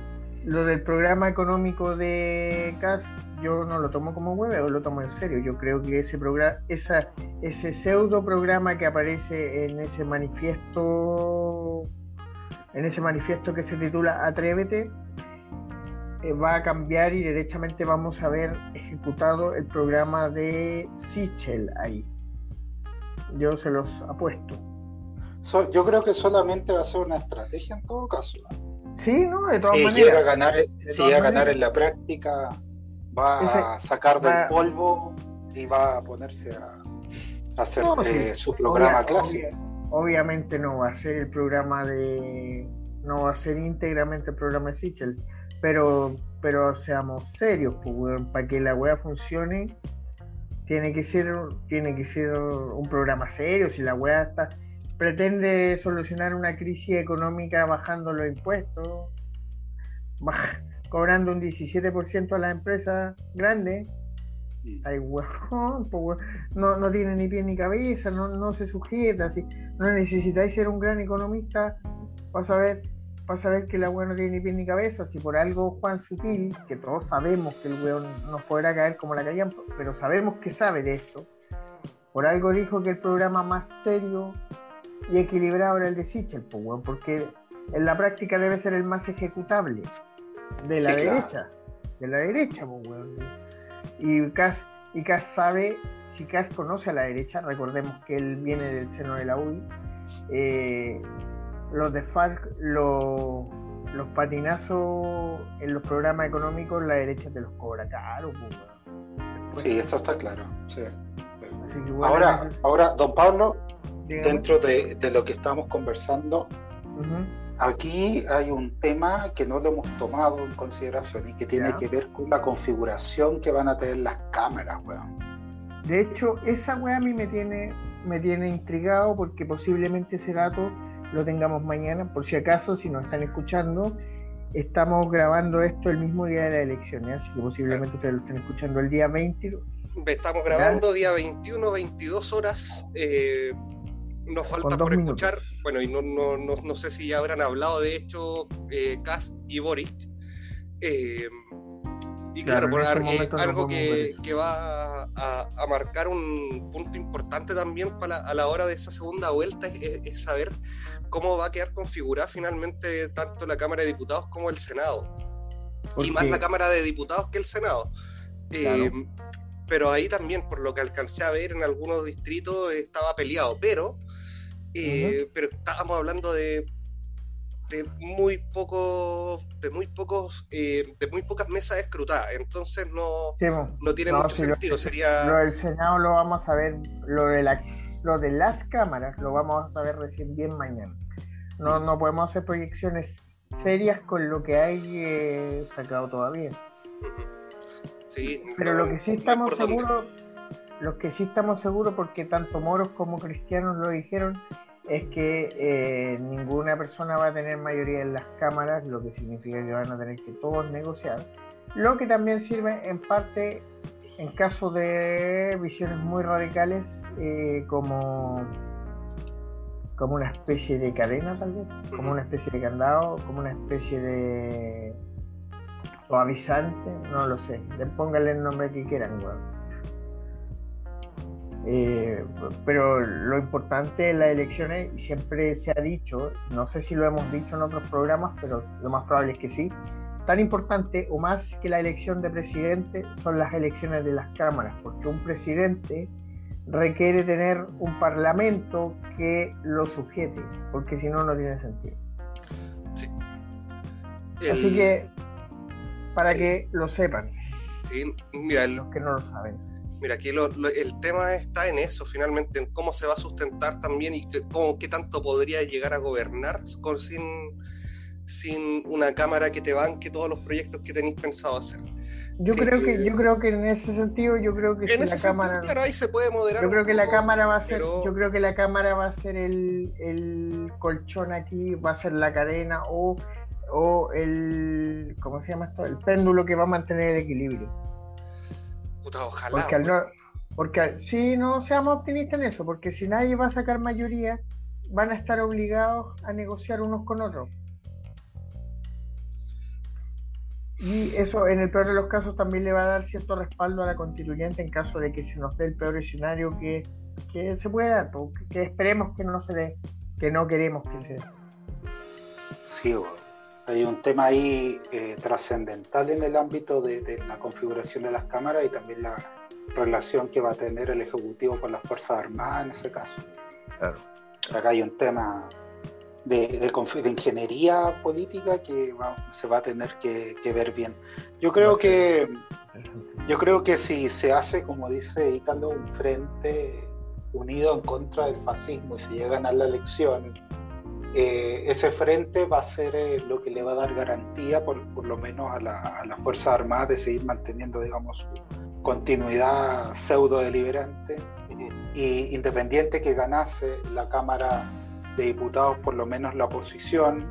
lo del programa económico de CAS yo no lo tomo como huevo, lo tomo en serio. Yo creo que ese programa, esa, ese pseudo programa que aparece en ese manifiesto, en ese manifiesto que se titula Atrévete, eh, va a cambiar y derechamente vamos a ver ejecutado el programa de Sichel ahí. Yo se los apuesto. So- yo creo que solamente va a ser una estrategia en todo caso. Sí, ¿no? De todas si maneras. llega a ganar, si llega a ganar en la práctica, va a sacar del va- polvo y va a ponerse a, a hacer No, eh, sí, su programa obvia- clásico. obvia- obviamente no va a ser el programa de. No va a ser íntegramente el programa de Sichel, pero, pero seamos serios, pues, weón, para que la weá funcione, tiene que ser, tiene que ser un programa serio. Si la weá está, pretende solucionar una crisis económica bajando los impuestos, baj- cobrando un 17% a las empresas grandes. Ay, pues, weón, no, no tiene ni pie ni cabeza, no, no se sujeta, no necesitáis ser un gran economista para saber, para saber que la weón no tiene ni pie ni cabeza, si por algo Juan Sutil, que todos sabemos que el weón nos podrá caer como la caían, pero sabemos que sabe de esto, por algo dijo que el programa más serio y equilibrado era el de Sichel, pues, weón, porque en la práctica debe ser el más ejecutable de la Sí, claro. derecha, de la derecha, pues, weón. Y Cas, y Cas sabe, si Cas conoce a la derecha, recordemos que él viene del seno de la UDI, eh, los de Falc, los, los patinazos en los programas económicos, la derecha te los cobra caro, pues, weón. Después- Sí, esto está claro. sí. así que, bueno, Ahora, ahora, don Pablo, dígame. dentro de, de lo que estamos conversando, aquí hay un tema que no lo hemos tomado en consideración y que tiene Ya. que ver con la configuración que van a tener las cámaras, weón. De hecho, esa weá a mí me tiene, me tiene intrigado porque posiblemente ese dato lo tengamos mañana. Por si acaso, si nos están escuchando, estamos grabando esto el mismo día de la elección, ¿eh? así que posiblemente ustedes lo estén escuchando el día 20. Estamos grabando día 21, 22 horas. eh, nos falta por minutos. escuchar, bueno, y no, no, no, no sé si ya habrán hablado de hecho eh, Cast y Boric. Eh, y Claro, por eh, no algo que, que va a, a marcar un punto importante también para a la hora de esa segunda vuelta es, saber cómo va a quedar configurada finalmente tanto la Cámara de Diputados como el Senado. Y más la Cámara de Diputados que el Senado. Eh, pero ahí también, por lo que alcancé a ver en algunos distritos, estaba peleado. Pero, eh, pero estábamos hablando de, de muy pocos, de muy pocos, eh, de muy pocas mesas escrutadas. Entonces no, Sí, no tiene No, mucho sí, lo- sentido. Sería Lo del Senado lo vamos a ver, lo de, la, lo de las cámaras lo vamos a saber recién bien mañana. No, no podemos hacer proyecciones serias con lo que hay eh, sacado todavía. sí, Pero no- lo que sí estamos dónde. Los que sí estamos seguros, porque tanto moros como cristianos lo dijeron, es que eh, ninguna persona va a tener mayoría en las cámaras, lo que significa que van a tener que todos negociar. Lo que también sirve en parte, en caso de visiones muy radicales, eh, como, como una especie de cadena, tal vez, como una especie de candado, como una especie de suavizante, no lo sé. Le pónganle el nombre que quieran, weón. Eh, pero lo importante en las elecciones, siempre se ha dicho, no sé si lo hemos dicho en otros programas, pero lo más probable es que sí, tan importante o más que la elección de presidente son las elecciones de las cámaras, porque un presidente requiere tener un parlamento que lo sujete, porque si no, no tiene sentido. Así El- que, para que lo sepan, sí, mira, el- los que no lo saben. Mira, aquí lo- lo- el tema está en eso, finalmente, en cómo se va a sustentar también y que- cómo, qué tanto podría llegar a gobernar con, sin, sin una cámara que te banque todos los proyectos que tenéis pensado hacer. Yo Eh, creo que, yo creo que en ese sentido, yo creo que En si ese la sentido, cámara, claro, ahí se puede moderar. yo creo que la cámara va a ser, pero- yo creo que la cámara va a ser el, el colchón aquí, va a ser la cadena o, o el, ¿cómo se llama esto? El péndulo que va a mantener el equilibrio. Puta, ojalá. Porque al no, porque sí, no seamos optimistas en eso, porque si nadie va a sacar mayoría, van a estar obligados a negociar unos con otros. Y eso, en el peor de los casos, también le va a dar cierto respaldo a la constituyente en caso de que se nos dé el peor escenario que, que se pueda dar, que, que esperemos que no se dé, que no queremos que se dé. Sí, weón. Hay un tema ahí eh, trascendental en el ámbito de, de la configuración de las cámaras y también la relación que va a tener el Ejecutivo con las Fuerzas Armadas en ese caso. Claro. Acá hay un tema de, de de ingeniería política que va- se va a tener que, que ver bien. Yo creo que yo creo que si se hace, como dice Ítalo, un frente unido en contra del fascismo y se llega a ganar la elección, eh, ese frente va a ser eh, lo que le va a dar garantía, por, por lo menos a, la- a las Fuerzas Armadas, de seguir manteniendo, digamos, su continuidad pseudo deliberante y independiente que ganase la Cámara de Diputados, por lo menos la oposición,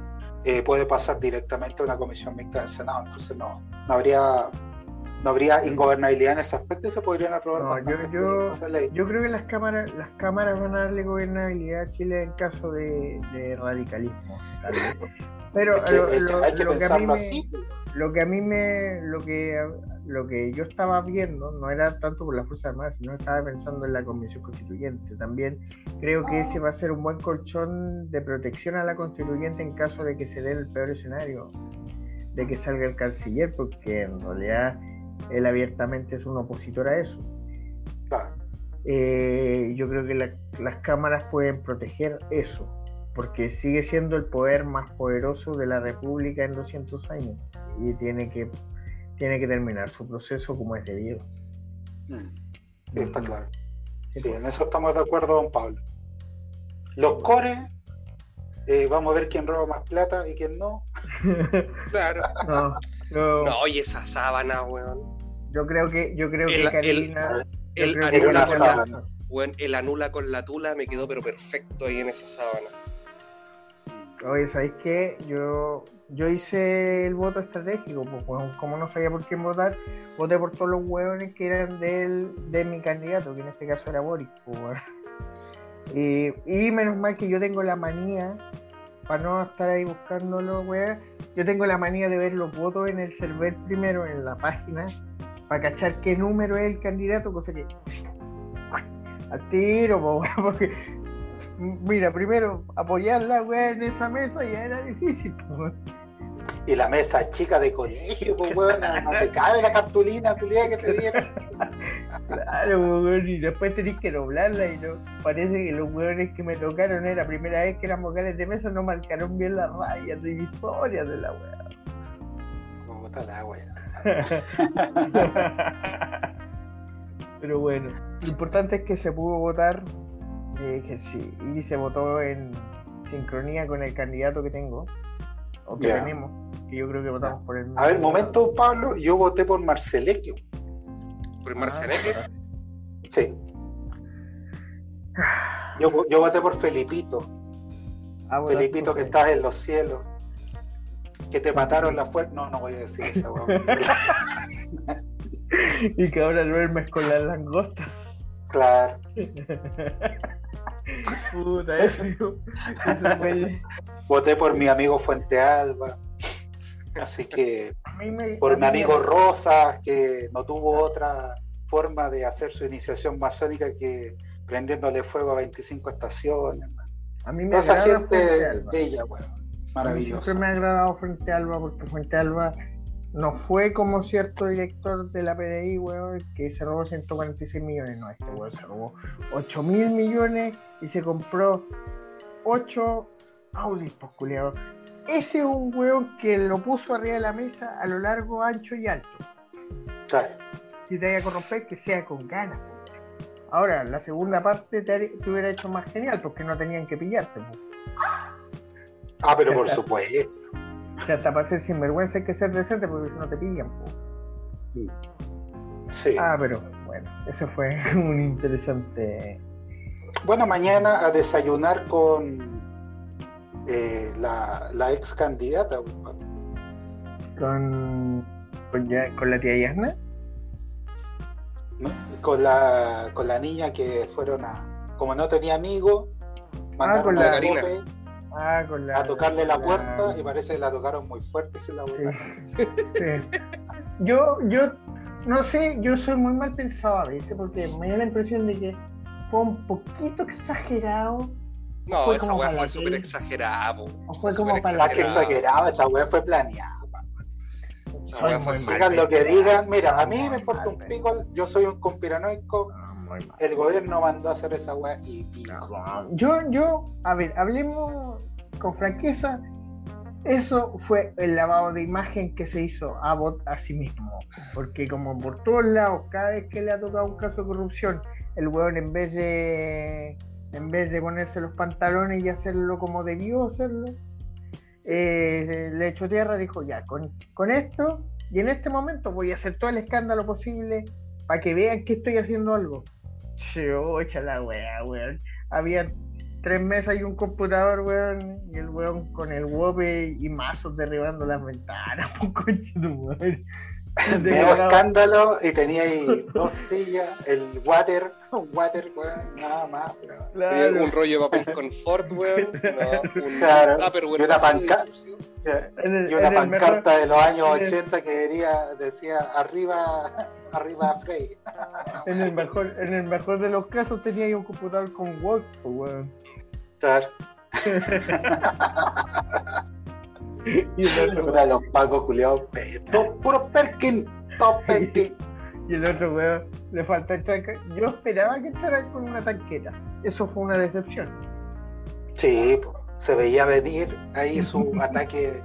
eh, puede pasar directamente a una comisión mixta del Senado. Entonces no, no habría no habría ingobernabilidad en ese aspecto y se podrían aprobar No, yo, yo, yo creo que las cámaras, las cámaras van a darle gobernabilidad a Chile en caso de, de radicalismo. tal vez. Pero lo, que a mí me, lo que a mí me, lo que, lo que yo estaba viendo no era tanto por las Fuerzas Armadas, sino estaba pensando en la Convención Constituyente. También creo que ese va a ser un buen colchón de protección a la Constituyente en caso de que se dé el peor escenario, de que salga el canciller, porque en realidad él abiertamente es un opositor a eso. Claro. Eh, yo creo que la- las cámaras pueden proteger eso, porque sigue siendo el poder más poderoso de la República en 200 años y tiene que, tiene que terminar su proceso como es debido. Mm. Sí, está claro. Sí, pues. en eso estamos de acuerdo, don Pablo. Los cores, eh, vamos a ver quién roba más plata y quién no. Claro. No, No, y esa sábana, weón. Yo creo que yo creo El- que Karina El anula, con la, sábana. weón, el anula con la tula me quedó pero perfecto ahí en esa sábana. Oye, ¿sabéis qué? Yo, yo hice el voto estratégico, pues como no sabía por quién votar, voté por todos los hueones que eran del, de mi candidato, que en este caso era Boris, pues, y menos mal que yo tengo la manía, para no estar ahí buscándolo, weón, yo tengo la manía de ver los votos en el server primero, en la página, para cachar qué número es el candidato, cosa que al tiro, po, porque mira, primero apoyarla, weá, en esa mesa ya era difícil, po. Y la mesa chica de colegio, pues weón, no te cabe la cartulina culiada que te dieron. Claro, weón, y después tenés que doblarla y no. Parece que los weones que me tocaron era la primera vez que eran vocales de mesa, no marcaron bien las rayas divisorias de la weá. Pero bueno, lo importante es que se pudo votar eh, que sí, y se votó en sincronía con el candidato que tengo, o que Ya. tenemos, que yo creo que votamos por el A ver, momento, Pablo, yo voté por Marcelequio. Por Ah. Sí. Yo, yo voté por Felipito. Ah, bueno, Felipito que estás en los cielos. Que te mataron la fuerza. No, no voy a decir esa weón. y que ahora duermes con las langostas. claro. Puta, eso, eso fue Voté por mi amigo Fuente Alba. Así que me- por mi me- amigo Rosas, que no tuvo otra forma de hacer su iniciación masónica que prendiéndole fuego a 25 estaciones. man. A mí me Toda esa gente bella, weón. Maravillosa. Siempre me ha agradado Fuente Alba porque Fuente Alba no fue como cierto director de la PDI, weón, que se robó 146 millones. No, este weón se robó 8 mil millones y se compró 8 Audis, pues, culiao. Ese es un weón que lo puso arriba de la mesa a lo largo, ancho y alto. Claro. Si te vaya a corromper, que sea con ganas. Ahora, la segunda parte te, hubiera hecho más genial porque no tenían que pillarte. po. Ah, pero por supuesto. O sea, hasta para ser sinvergüenza hay que ser decente porque si no te pillan. po. Sí. Ah, pero bueno, eso fue un interesante. Bueno, mañana a desayunar con eh, la, la ex candidata. Con, con, ya- con la tía Yasna. ¿no? Con la, con la niña que fueron a. Como no tenía amigos, mandaron con a, la- Karina. Ah, con la. a tocarle la puerta y parece que la tocaron muy fuerte. sí, la Sí. Yo, yo, no sé, yo soy muy mal pensado a veces porque me da la impresión de que fue un poquito exagerado No, Fue esa como weá fue súper exagerada, o fue como para la que esa weá fue planeada. Esa weá fue Digan lo que digan, mira, a mí me importa un mal pico, yo soy un conspiranoico, muy mal. el gobierno mandó a hacer esa weá y pico. No, Yo, yo, a ver, hablemos con franqueza, eso fue el lavado de imagen que se hizo a Bot a sí mismo. Porque como por todos lados, cada vez que le ha tocado un caso de corrupción, el weón en vez de en vez de ponerse los pantalones y hacerlo como debió hacerlo, eh, le echó tierra y dijo, ya, con, con esto y en este momento voy a hacer todo el escándalo posible para que vean que estoy haciendo algo. Yo, echa la wea, weón. Había tres mesas y un computador, weón, y el weón con el wope y mazos derribando las ventanas, un coche de weón. Medio escándalo y tenía ahí dos sillas, el water, un water, weón, nada más, weón. Tenía Claro. un rollo de papel confort, weón. No, un Claro, y una panca- el- Y una pancarta mejor- de los años en el- 80 que diría, decía arriba, arriba Frey. En el mejor, en el mejor de los casos tenía ahí un computador con Word, pues, weón. Claro. Y el otro, de los pagos culiados, puro Perkin, top Perkin. y el otro weón le falta el tanque. Yo esperaba que entrara con una tanqueta. Eso fue una decepción. Sí, se veía venir ahí su ataque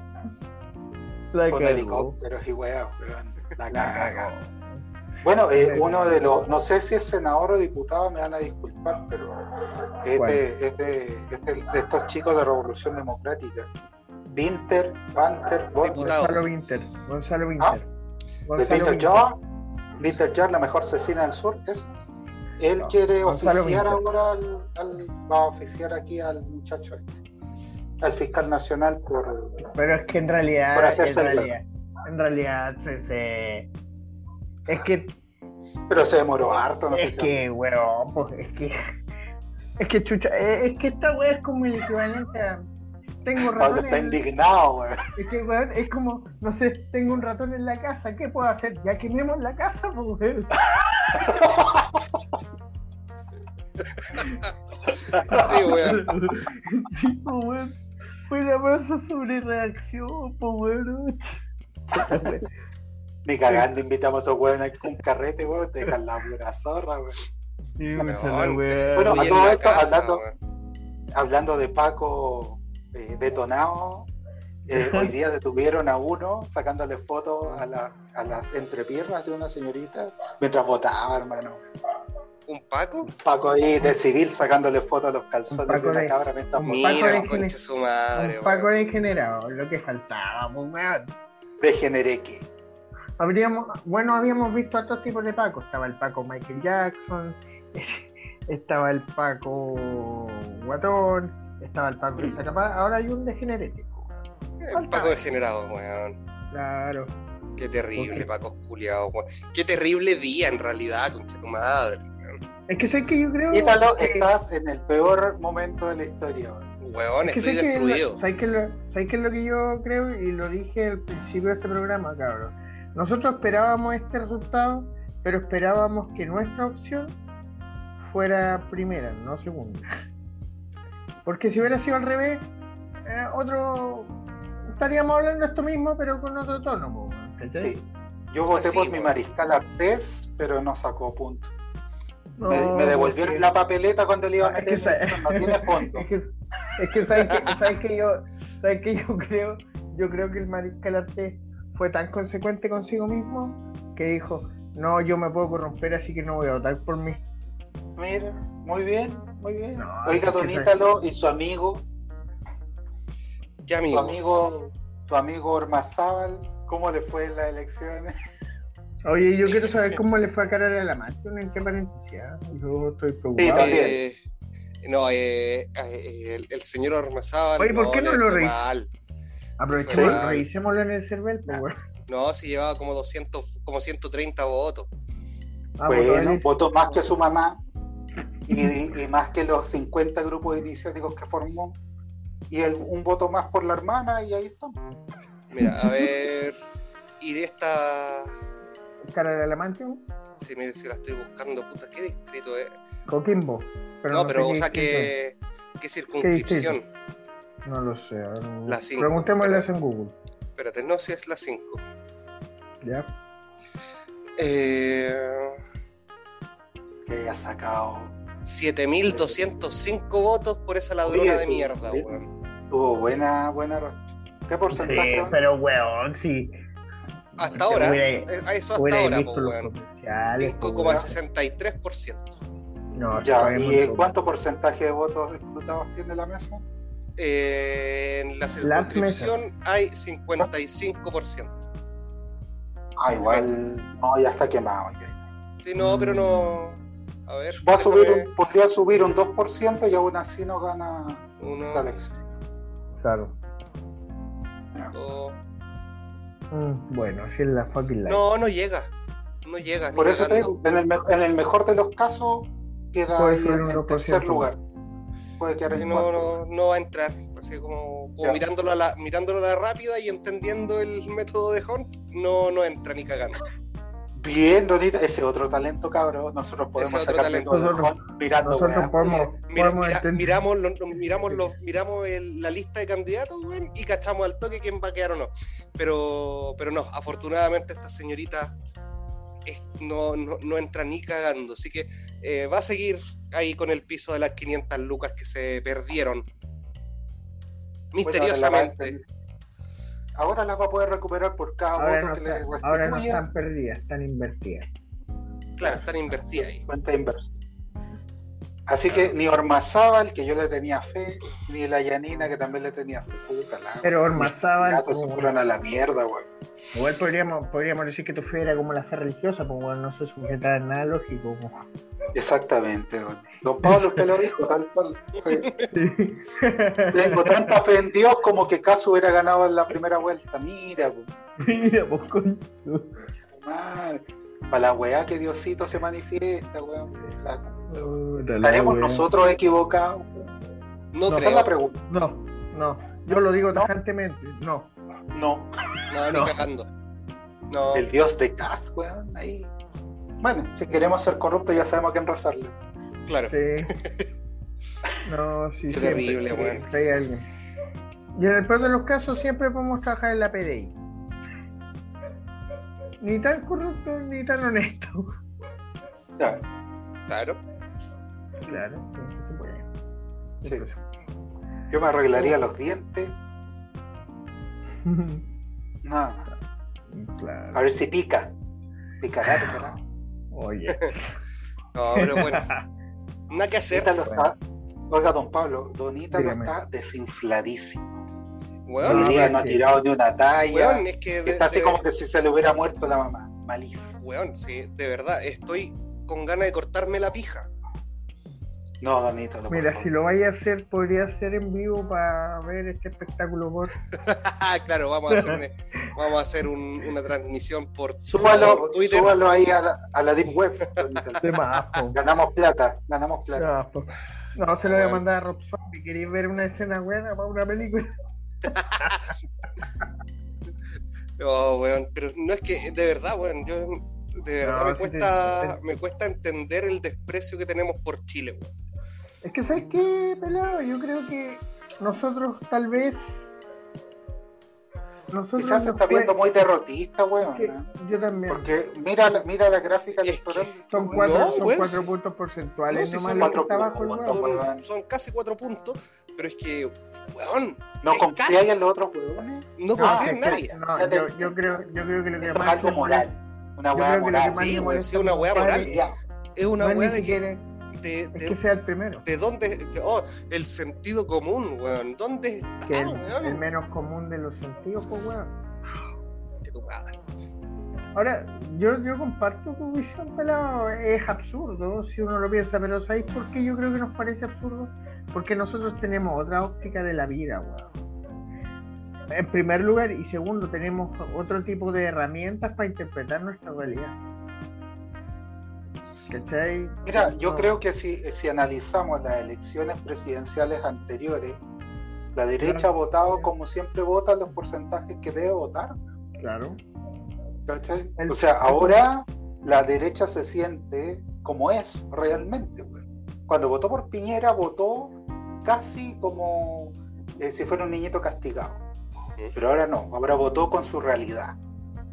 La con helicópteros y weón. La La caga. Bueno, eh, uno de los, no sé si es senador o diputado, me van a disculpar, pero ¿Cuál? este, este, este de estos chicos de Revolución Democrática, Winter, Panther. Gonzalo Winter. Gonzalo Winter. de Gonzalo Winter. Jar, Winter Jar, la mejor asesina del sur, es. Él No, quiere Gonzalo oficiar Winter. ahora al, al- va a oficiar aquí al muchacho este, al fiscal nacional por Pero es que en Por realidad, hacerse en realidad, en realidad se, se- es que pero se demoró harto, no sé es que weón, pues es que es que chucha, es, es que esta weá es como el equivalente a tengo Pablo ratón está en, indignado, weón. es que weón, es como, no sé, tengo un ratón en la casa, ¿qué puedo hacer? Ya quememos la casa, pues weón. Sí, weón. Sí, pues weón. Fue la masa sobre reacción, pues weón. Ni cagando invitamos a esos weones a un carrete, weón, te dejan la pura zorra, weón. Sí. Bueno, a todo esto, casa, hablando- weón. Hablando de Paco eh, detonado, eh, hoy día detuvieron a uno sacándole fotos a, la- a las entrepiernas de una señorita mientras votaba, hermano. ¿Un Paco? Paco ahí de civil sacándole fotos a los calzones Paco de una de- cabra mientras un votaba. Paco Mira, de- concha su madre, Un Paco degenerado, lo que faltaba, pues weón. Degeneré que. Habríamos, bueno, habíamos visto a otros tipos de Paco. Estaba el Paco Michael Jackson, estaba el Paco Guatón, estaba el Paco de Zacapá. Ahora hay un degenerete. Un Paco degenerado, weón. Claro. Qué terrible. Paco culiado, weón. Qué terrible día en realidad, concha tu madre. weón. Es que sé que yo creo Ítalo, que, estás en el peor momento de la historia. weón. Weón, es que estoy sé que, destruido. ¿sabes qué es lo, ¿sabes qué es lo que yo creo? Y lo dije al principio de este programa, cabrón. Nosotros esperábamos este resultado, pero esperábamos que nuestra opción fuera primera, no segunda. Porque si hubiera sido al revés, eh, otro estaríamos hablando de esto mismo, pero con otro tono. Sí. Yo voté Así, por mi mariscal Artés, pero no sacó punto. No, me, me devolvieron porque- la papeleta cuando le iba a Es que, meter. sa- No tiene fondo. es que, es que sabes que, sabes que yo, sabes que yo creo, yo creo que el mariscal Artés fue tan consecuente consigo mismo que dijo, no, yo me puedo corromper, así que no voy a votar por mí. Mira, muy bien, muy bien. No, Oiga, Don Ítalo y su amigo, ¿Qué su amigo? amigo, su amigo Ormazábal, ¿cómo le fue en las elecciones? Oye, yo quiero saber cómo le fue a Carol a la Martín, en qué paréntesis. ah? Yo estoy Sí, preocupado. también. Eh, no, eh, eh, el, el señor Ormazábal. Oye, ¿por qué no lo mal. Aprovechemos, Sí. revisémoslo en el CERVEL, pues. No, si llevaba como 200, como 130 votos. Ah, pues, bueno, votó más que su mamá y, y más que los 50 grupos iniciáticos que formó. Y el- un voto más por la hermana y ahí estamos. Mira, a ver. Y de esta. Carol a la Martín, Si, me, si la estoy buscando, puta, ¿qué distrito es? Coquimbo. no, pero, o qué sea, ¿qué, qué circunscripción? No lo sé. La cinco, Preguntémosle pero- eso en Google. Espérate, no, si es la 5. ¿Ya? Eh, Que haya sacado. 7.205 votos por esa ladrona Oye, de mierda, oye. weón. Tuvo buena, buena. ¿Qué porcentaje? Sí, pero weón, sí. Hasta ahora, Hubiera- eh, a eso hasta ahora, los weón. comerciales. pues, weón. 5,63%. No, Ya, ¿y cuánto porcentaje de votos escrutados tiene la mesa? Eh, en la circunscripción hay 55%. Ah, igual. No, ya está quemado. ya. Sí, no, pero no. A ver. Va a subir, un- podría subir un 2% y aún así no gana uno, la elección. Claro. Mm, bueno, así es la fucking life. No, no llega. No llega. Por eso te digo, en el, me- en el mejor de los casos queda en, en 2%. tercer lugar. Puede quedar Sí, en no, cuarto. no, no va a entrar. Así como, mirándolo, a la, mirándolo a la rápida y entendiendo el método de Hunt, no, no entra ni cagando. Bien, Donita, ese otro talento, cabrón. Nosotros podemos Ese otro sacar talento. método de Nosotros- mirando, Nosotros podemos, Mira, podemos mira- entender- miramos, lo- miramos, los, miramos el- la lista de candidatos weón, y cachamos al toque quién va a quedar o no. Pero, pero no, afortunadamente esta señorita no, no, no entra ni cagando. Así que eh, va a seguir ahí con el piso de las 500 lucas que se perdieron misteriosamente. Ahora las va a poder recuperar por cada Ahora voto no, que le están, ahora no están perdidas, están invertidas. Claro, están invertidas ahí. cuenta inversa. Así que ni Ormazábal, que yo le tenía fe, ni la Yanina, que también le tenía fe. Puta la Pero Ormazábal, Los gatos se fueron a la mierda, güey. Igual podríamos, podríamos decir que tu fe era como la fe religiosa, pues bueno, no se sujetaba a nada lógico. como- Exactamente, don. Don Pablo, usted lo dijo, tal cual. Sí. Tengo tanta fe en Dios como que Caso hubiera ganado en la primera vuelta. Mira, güey. Mira, pues con... Madre. Para la weá que Diosito se manifiesta, weón. ¿Estaremos nosotros equivocados? No, No, Esa es creo. la pregunta. No, no, yo lo digo tajantemente, no. No. No, ni No. cagando. No. El Dios de Cas, weón. Ahí. Bueno, si queremos ser corruptos ya sabemos a quién rezarle. Claro. Sí. No, sí, siempre, terrible, weón. hay alguien. Y en el peor de los casos siempre podemos trabajar en la PDI. Ni tan corrupto ni tan honesto. Claro. Claro, siempre se puede. Sí. Yo me arreglaría los dientes. Nada más. A claro. ver si pica. Picará, picará. Oye. No, pero bueno. Nada que hacer. Lo está- Oiga, don Pablo, Donita lo Dígame. está desinfladísimo. Hoy No, día es no ha tirado ni una talla. es que de, está así de- como que si se le hubiera muerto la mamá. Malísimo. weón, sí, de verdad, estoy con ganas de cortarme la pija. No, Donita, no. Mira, si lo vaya a hacer, podría ser en vivo para ver este espectáculo por. claro, vamos a hacer, una, vamos a hacer un- una transmisión por Súbalo, Twitter. súbalo ahí a la, a la Deep Web. Ganamos plata, ganamos plata. No, se lo voy a mandar a Rob Zombie. ¿Queréis ver una escena buena para una película? No, weón, pero no es que, de verdad, weón, yo de verdad No, me sí cuesta, te- me cuesta entender el desprecio que tenemos por Chile, weón. Es que, ¿sabes qué, pelado? Yo creo que nosotros, tal vez. Nosotros. Quizás se está fue- viendo muy derrotista, weón. que- ¿no? Yo también. Porque mira, la- mira la gráfica Es electoral. Son cuatro, No, son cuatro sí. puntos porcentuales. No, sí, son cuatro puntos, casi cuatro puntos, pero es que, weón, No es casi- en los otros weones. no es en nadie. no, yo, yo creo, yo creo que lo que es más. algo moral. Una que moral. Sí, molesta sí, una compadre moral. Es una es ni de que, de, es de- que sea el primero. de dónde, de- oh, el sentido común, weón, ¿dónde está, Que el, weón? el menos común de los sentidos, pues, weón. Ahora, yo, yo comparto tu visión, pelado. Es absurdo si uno lo piensa, pero ¿sabéis por qué yo creo que nos parece absurdo? Porque nosotros tenemos otra óptica de la vida, weón. En primer lugar, y segundo, tenemos otro tipo de herramientas para interpretar nuestra realidad. ¿Cachai? Mira, yo creo que si, si analizamos las elecciones presidenciales anteriores, la derecha Claro. ha votado como siempre vota los porcentajes que debe votar. Claro. ¿cachai? El- O sea, ahora la derecha se siente como es realmente. pues. Cuando votó por Piñera, votó casi como eh, si fuera un niñito castigado. Pero ahora no, ahora votó con su realidad.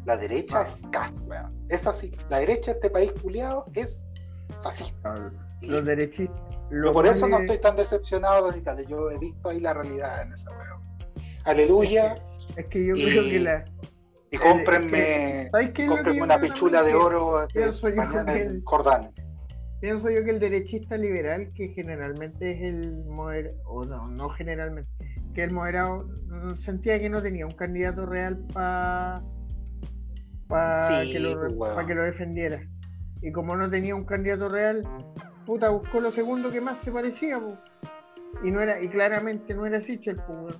La derecha Ah. es cas, weón. Es así. La derecha de este país culiado es Claro. los derechistas. Yo por eso no estoy tan decepcionado de Yo he visto ahí la realidad en esa weón. Aleluya. Es que, yo creo que la. Y cómprenme, cómprenme una pichula de oro mañana en Jordán. Pienso yo que el derechista liberal, que generalmente es el moderado, o no, no generalmente, que el moderado mm, sentía que no tenía un candidato real para para que, lo, pues, que lo defendiera. Y como no tenía un candidato real, puta, buscó lo segundo que más se parecía, y no era, y claramente no era Sichel, pues,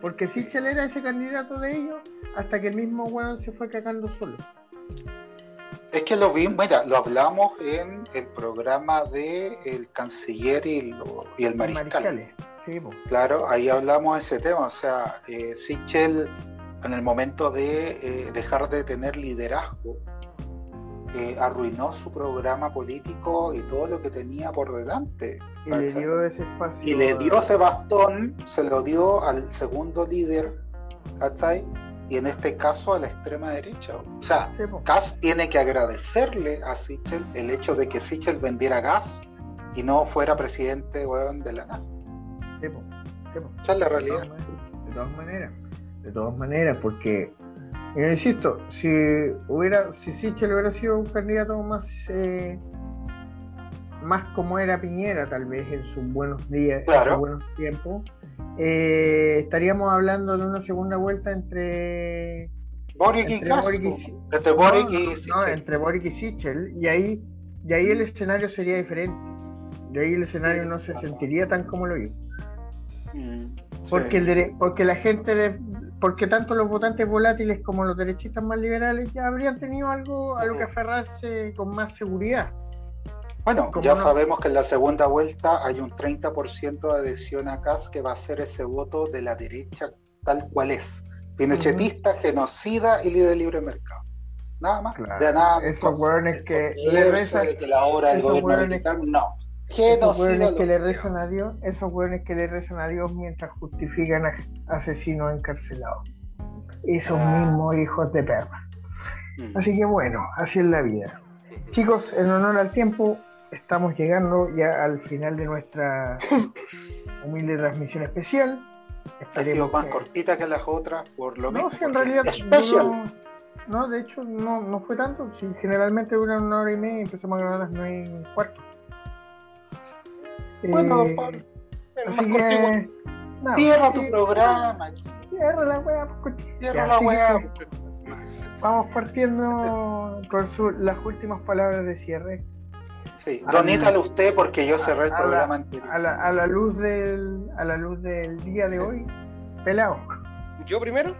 porque Sichel era ese candidato de ellos hasta que el mismo weón se fue cagando solo. Es que lo vimos, mira, lo hablamos en el programa de el canciller y, y el mariscal. claro, ahí hablamos de ese tema, o sea, eh, Sichel en el momento de eh, dejar de tener liderazgo, eh, arruinó su programa político y todo lo que tenía por delante. Y le dio ese espacio. Y le dio ese bastón, se lo dio al segundo líder, ¿cachai? y en este caso a la extrema derecha. O sea, Kass tiene que agradecerle a Sichel el hecho de que Sichel vendiera gas y no fuera presidente de la nada. Esa es la realidad. De todas maneras, de todas maneras, porque, yo insisto, si hubiera, si Sichel hubiera sido un candidato más eh, más como era Piñera, tal vez en sus buenos días, en sus buenos tiempos, eh, estaríamos hablando de una segunda vuelta entre Boric y entre Boric y, entre Boric y no, entre Boric y Sichel, y ahí, y ahí el escenario sería diferente. Y ahí el escenario no se sentiría tan como lo hizo. Mm, porque, el porque la gente, de, porque tanto los votantes volátiles como los derechistas más liberales ya habrían tenido algo a lo que aferrarse con más seguridad. Bueno, ya sabemos que en la segunda vuelta hay un 30% de adhesión a CAS que va a ser ese voto de la derecha tal cual es. Pinochetista, genocida y líder libre mercado. Nada más. De nada. Esos hueones que le rezan. que la obra del gobierno militar, no. Esos hueones que le rezan a Dios, esos hueones que le rezan a Dios mientras justifican a asesinos encarcelados. Esos ah. mismos hijos de perra. Mm. Así que bueno, así es la vida. Chicos, en honor al tiempo, estamos llegando ya al final de nuestra humilde transmisión especial. Ha sido más cortita que las otras, por lo menos. No, si en realidad. No, de hecho, no, no fue tanto. Si generalmente dura una hora y media y empezamos a grabar a las nueve y cuarto. Bueno, eh, Pablo, así que, Cierra tu programa. Cierra la weá, pues, Cierra la weá. Vamos partiendo con las últimas palabras de cierre. Sí, donítale usted porque yo cerré el programa a la, a la, luz del, a la luz del día de hoy, pelado. ¿Yo primero?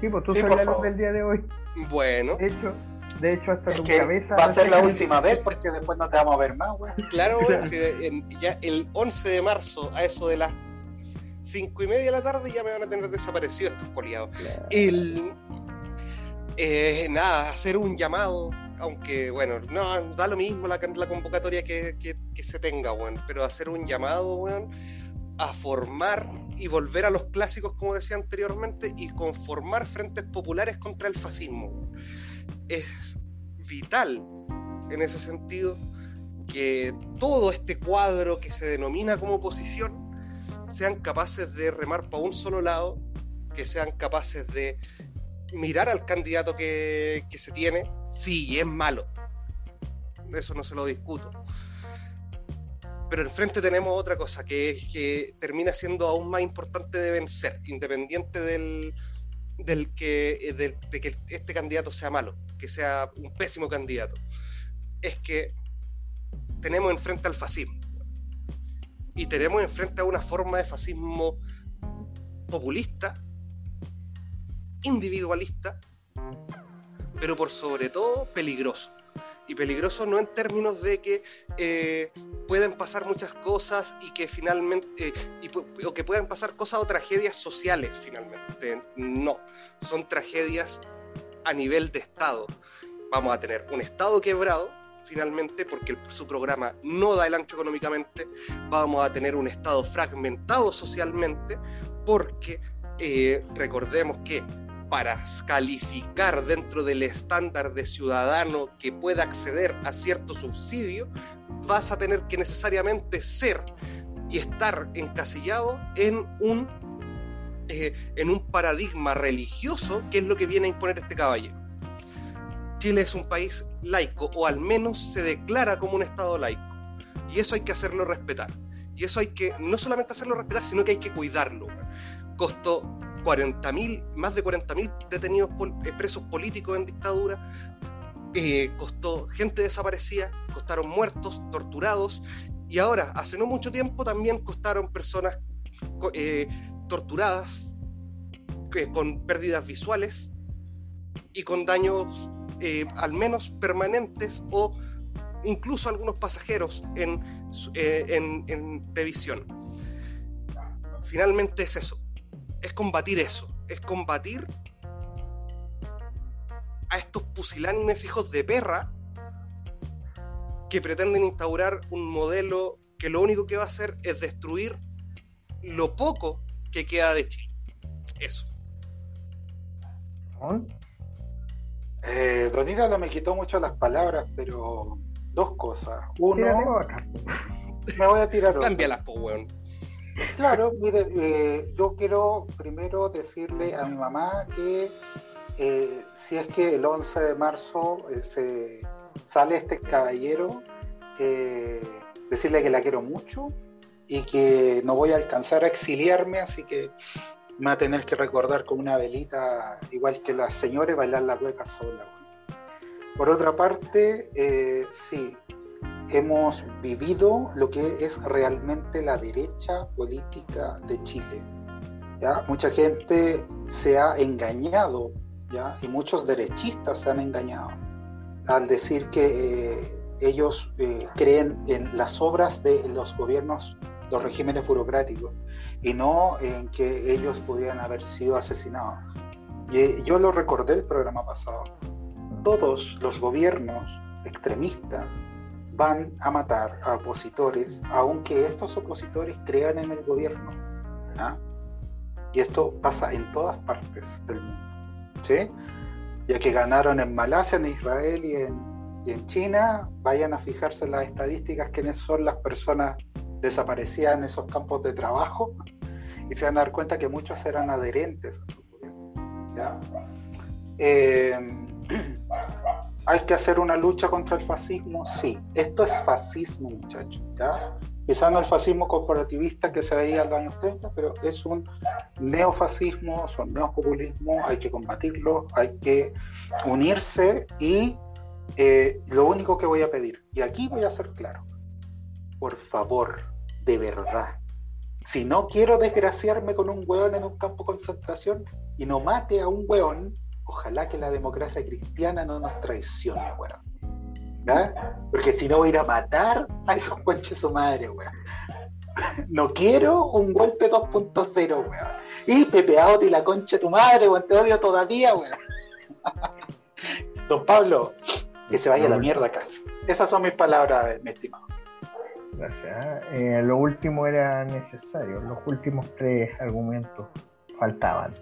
Sí, pues tú sos la luz del día de hoy. Bueno. De hecho, de hecho hasta tu cabeza. Va a ser la última vez porque después no te vamos a ver más, güey. Claro, güey. ya el 11 de marzo, a eso de las 5 y media de la tarde, ya me van a tener desaparecido estos poliados. El. Eh, nada, hacer un llamado aunque bueno, no, da lo mismo la, la convocatoria que, se tenga, bueno, pero hacer un llamado, bueno, a formar y volver a los clásicos, como decía anteriormente, y conformar frentes populares contra el fascismo. Es vital en ese sentido que todo este cuadro que se denomina como oposición sean capaces de remar para un solo lado, que sean capaces de mirar al candidato que, se tiene, Sí, es malo. Eso no se lo discuto. Pero enfrente tenemos otra cosa que, es que termina siendo aún más importante de vencer, independiente del, del que, de que este candidato sea malo, que sea un pésimo candidato. Es que tenemos enfrente al fascismo. Y tenemos enfrente a una forma de fascismo populista, individualista, pero por sobre todo peligroso. Y peligroso no en términos de que eh, pueden pasar muchas cosas y que finalmente, y, o que puedan pasar cosas o tragedias sociales finalmente. No, son tragedias a nivel de Estado. Vamos a tener un Estado quebrado, finalmente, porque su programa no da el ancho económicamente, vamos a tener un Estado fragmentado socialmente, porque eh, recordemos que para calificar dentro del estándar de ciudadano que pueda acceder a cierto subsidio, vas a tener que necesariamente ser y estar encasillado en un, en un paradigma religioso que es lo que viene a imponer este caballero. Chile es un país laico, o al menos se declara como un Estado laico. Y eso hay que hacerlo respetar. Y eso hay que no solamente hacerlo respetar, sino que hay que cuidarlo. Costó 40.000, más de 40.000 detenidos eh, presos políticos en dictadura, eh, costó gente desaparecida, costaron muertos, torturados, y ahora, hace no mucho tiempo, también costaron personas eh, torturadas, con pérdidas visuales y con daños eh, al menos permanentes o incluso algunos pasajeros en, eh, en, en televisión. Finalmente es eso, es combatir eso, es combatir a estos pusilánimes hijos de perra que pretenden instaurar un modelo que lo único que va a hacer es destruir lo poco que queda de Chile. Eso. Eh, Donita no me quitó mucho las palabras, pero dos cosas. Uno, me voy a tirar otra. Cámbialas, po, weón. Claro, mire, eh, yo quiero primero decirle a mi mamá que eh, si es que el 11 de marzo eh, se sale este caballero, eh, decirle que la quiero mucho y que no voy a alcanzar a exiliarme, así que me va a tener que recordar con una velita, igual que las señores, bailar la hueca sola. Por otra parte, eh, sí, hemos vivido lo que es realmente la derecha política de Chile. ¿ya? Mucha gente se ha engañado, ¿ya? y muchos derechistas se han engañado al decir que eh, ellos eh, creen en las obras de los gobiernos, los regímenes burocráticos y no en que ellos podían haber sido asesinados. Y yo lo recordé el programa pasado. Todos los gobiernos extremistas van a matar a opositores, aunque estos opositores crean en el gobierno. ¿ah? Y esto pasa en todas partes del mundo. ¿sí? Ya que ganaron en Malasia, en Israel y en, y en China, vayan a fijarse en las estadísticas quiénes son las personas desaparecían en esos campos de trabajo y se van a dar cuenta que muchos eran adherentes a su gobierno. ¿ya? Eh, ¿Hay que hacer una lucha contra el fascismo? Sí, esto es fascismo, muchachos. ¿ya? Quizá no el fascismo corporativista que se veía en los años 30, pero es un neofascismo, es un neopopulismo, hay que combatirlo, hay que unirse y eh, lo único que voy a pedir, y aquí voy a ser claro, por favor, de verdad. Si no quiero desgraciarme con un hueón en un campo de concentración y no mate a un hueón, ojalá que la democracia cristiana no nos traicione, weón. Porque si no voy a ir a matar a esos conches su madre, weón. No quiero un golpe 2.0, weón. Y Pepe y la concha de tu madre, weón, te odio todavía, weón. Don Pablo, que se vaya a la mierda acá. Esas son mis palabras, mi estimado. Gracias. Eh, lo último era necesario, los últimos tres argumentos faltaban.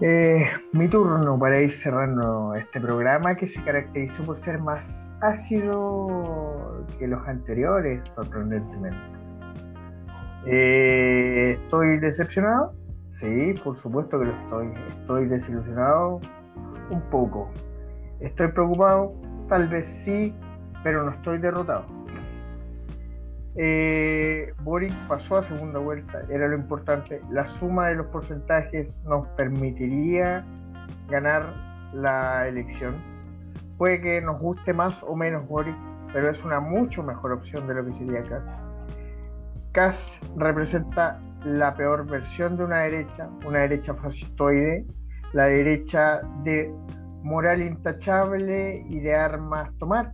Eh, mi turno para ir cerrando este programa que se caracterizó por ser más ácido que los anteriores, sorprendentemente. Eh, ¿Estoy decepcionado? Sí, por supuesto que lo estoy. Estoy desilusionado un poco. ¿Estoy preocupado? Tal vez sí, pero no estoy derrotado. Eh, Boric pasó a segunda vuelta, era lo importante. La suma de los porcentajes nos permitiría ganar la elección. Puede que nos guste más o menos Boric, pero es una mucho mejor opción de lo que sería Kass. Kass representa la peor versión de una derecha, una derecha fascistoide, la derecha de moral intachable y de armas tomar.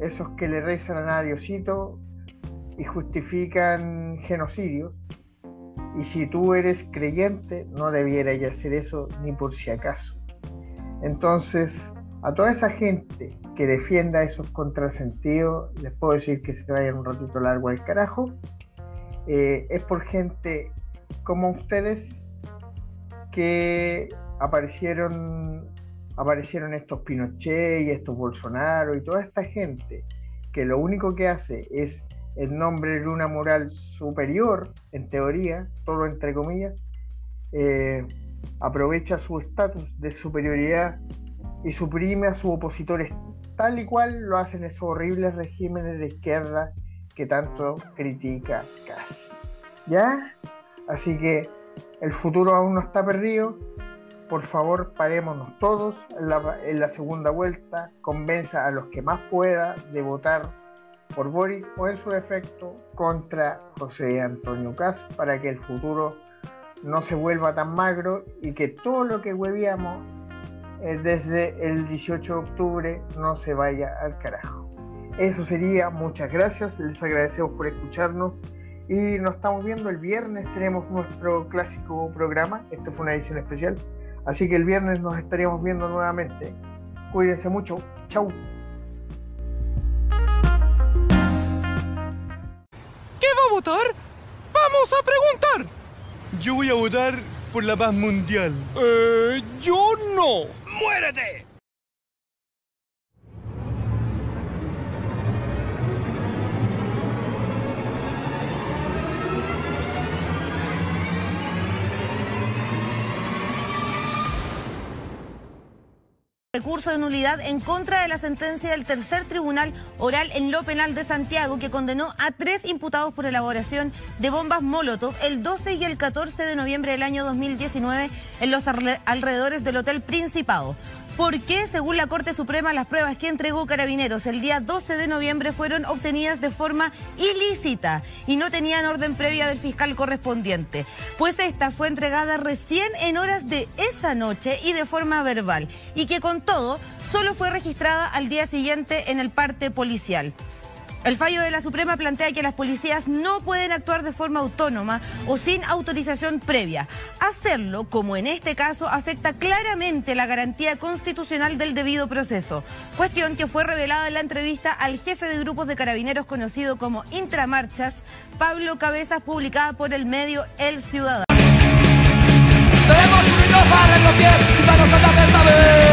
Esos que le rezan a nadie y justifican genocidio. Y si tú eres creyente, no debieras hacer eso ni por si acaso. Entonces, a toda esa gente que defienda esos contrasentidos, les puedo decir que se vayan un ratito largo al carajo. Eh, es por gente como ustedes que aparecieron aparecieron estos Pinochet y estos Bolsonaro y toda esta gente que lo único que hace es en nombre de una moral superior, en teoría, todo entre comillas, eh, aprovecha su estatus de superioridad y suprime a sus opositores tal y cual lo hacen esos horribles regímenes de izquierda que tanto critica Kass. ¿Ya? Así que el futuro aún no está perdido. Por favor, parémonos todos. En la, segunda vuelta. Convenza a los que más pueda de votar por Boric o en su defecto contra José Antonio Kass para que el futuro no se vuelva tan magro y que todo lo que huevíamos eh, desde el 18 de octubre no se vaya al carajo. Eso sería, muchas gracias, les agradecemos por escucharnos. Y nos estamos viendo el viernes, tenemos nuestro clásico programa, esta fue una edición especial, así que el viernes nos estaríamos viendo nuevamente. Cuídense mucho, chau. ¿Qué va a votar? ¡Vamos a preguntar! Yo voy a votar por la paz mundial. Eh, yo no. ¡Muérete! Recurso de nulidad en contra de la sentencia del tercer tribunal oral en lo penal de Santiago que condenó a tres imputados por elaboración de bombas Molotov el 12 y el 14 de noviembre del año 2019 en los alrededores del Hotel Principado. ¿Por qué, según la Corte Suprema, las pruebas que entregó Carabineros el día 12 de noviembre fueron obtenidas de forma ilícita y no tenían orden previa del fiscal correspondiente? Pues esta fue entregada recién en horas de esa noche y de forma verbal, y que con todo solo fue registrada al día siguiente en el parte policial. El fallo de la Suprema plantea que las policías no pueden actuar de forma autónoma o sin autorización previa. Hacerlo, como en este caso, afecta claramente la garantía constitucional del debido proceso. Cuestión que fue revelada en la entrevista al jefe de grupos de carabineros conocido como Intramarchas, Pablo Cabezas, publicada por el medio El Ciudadano. Y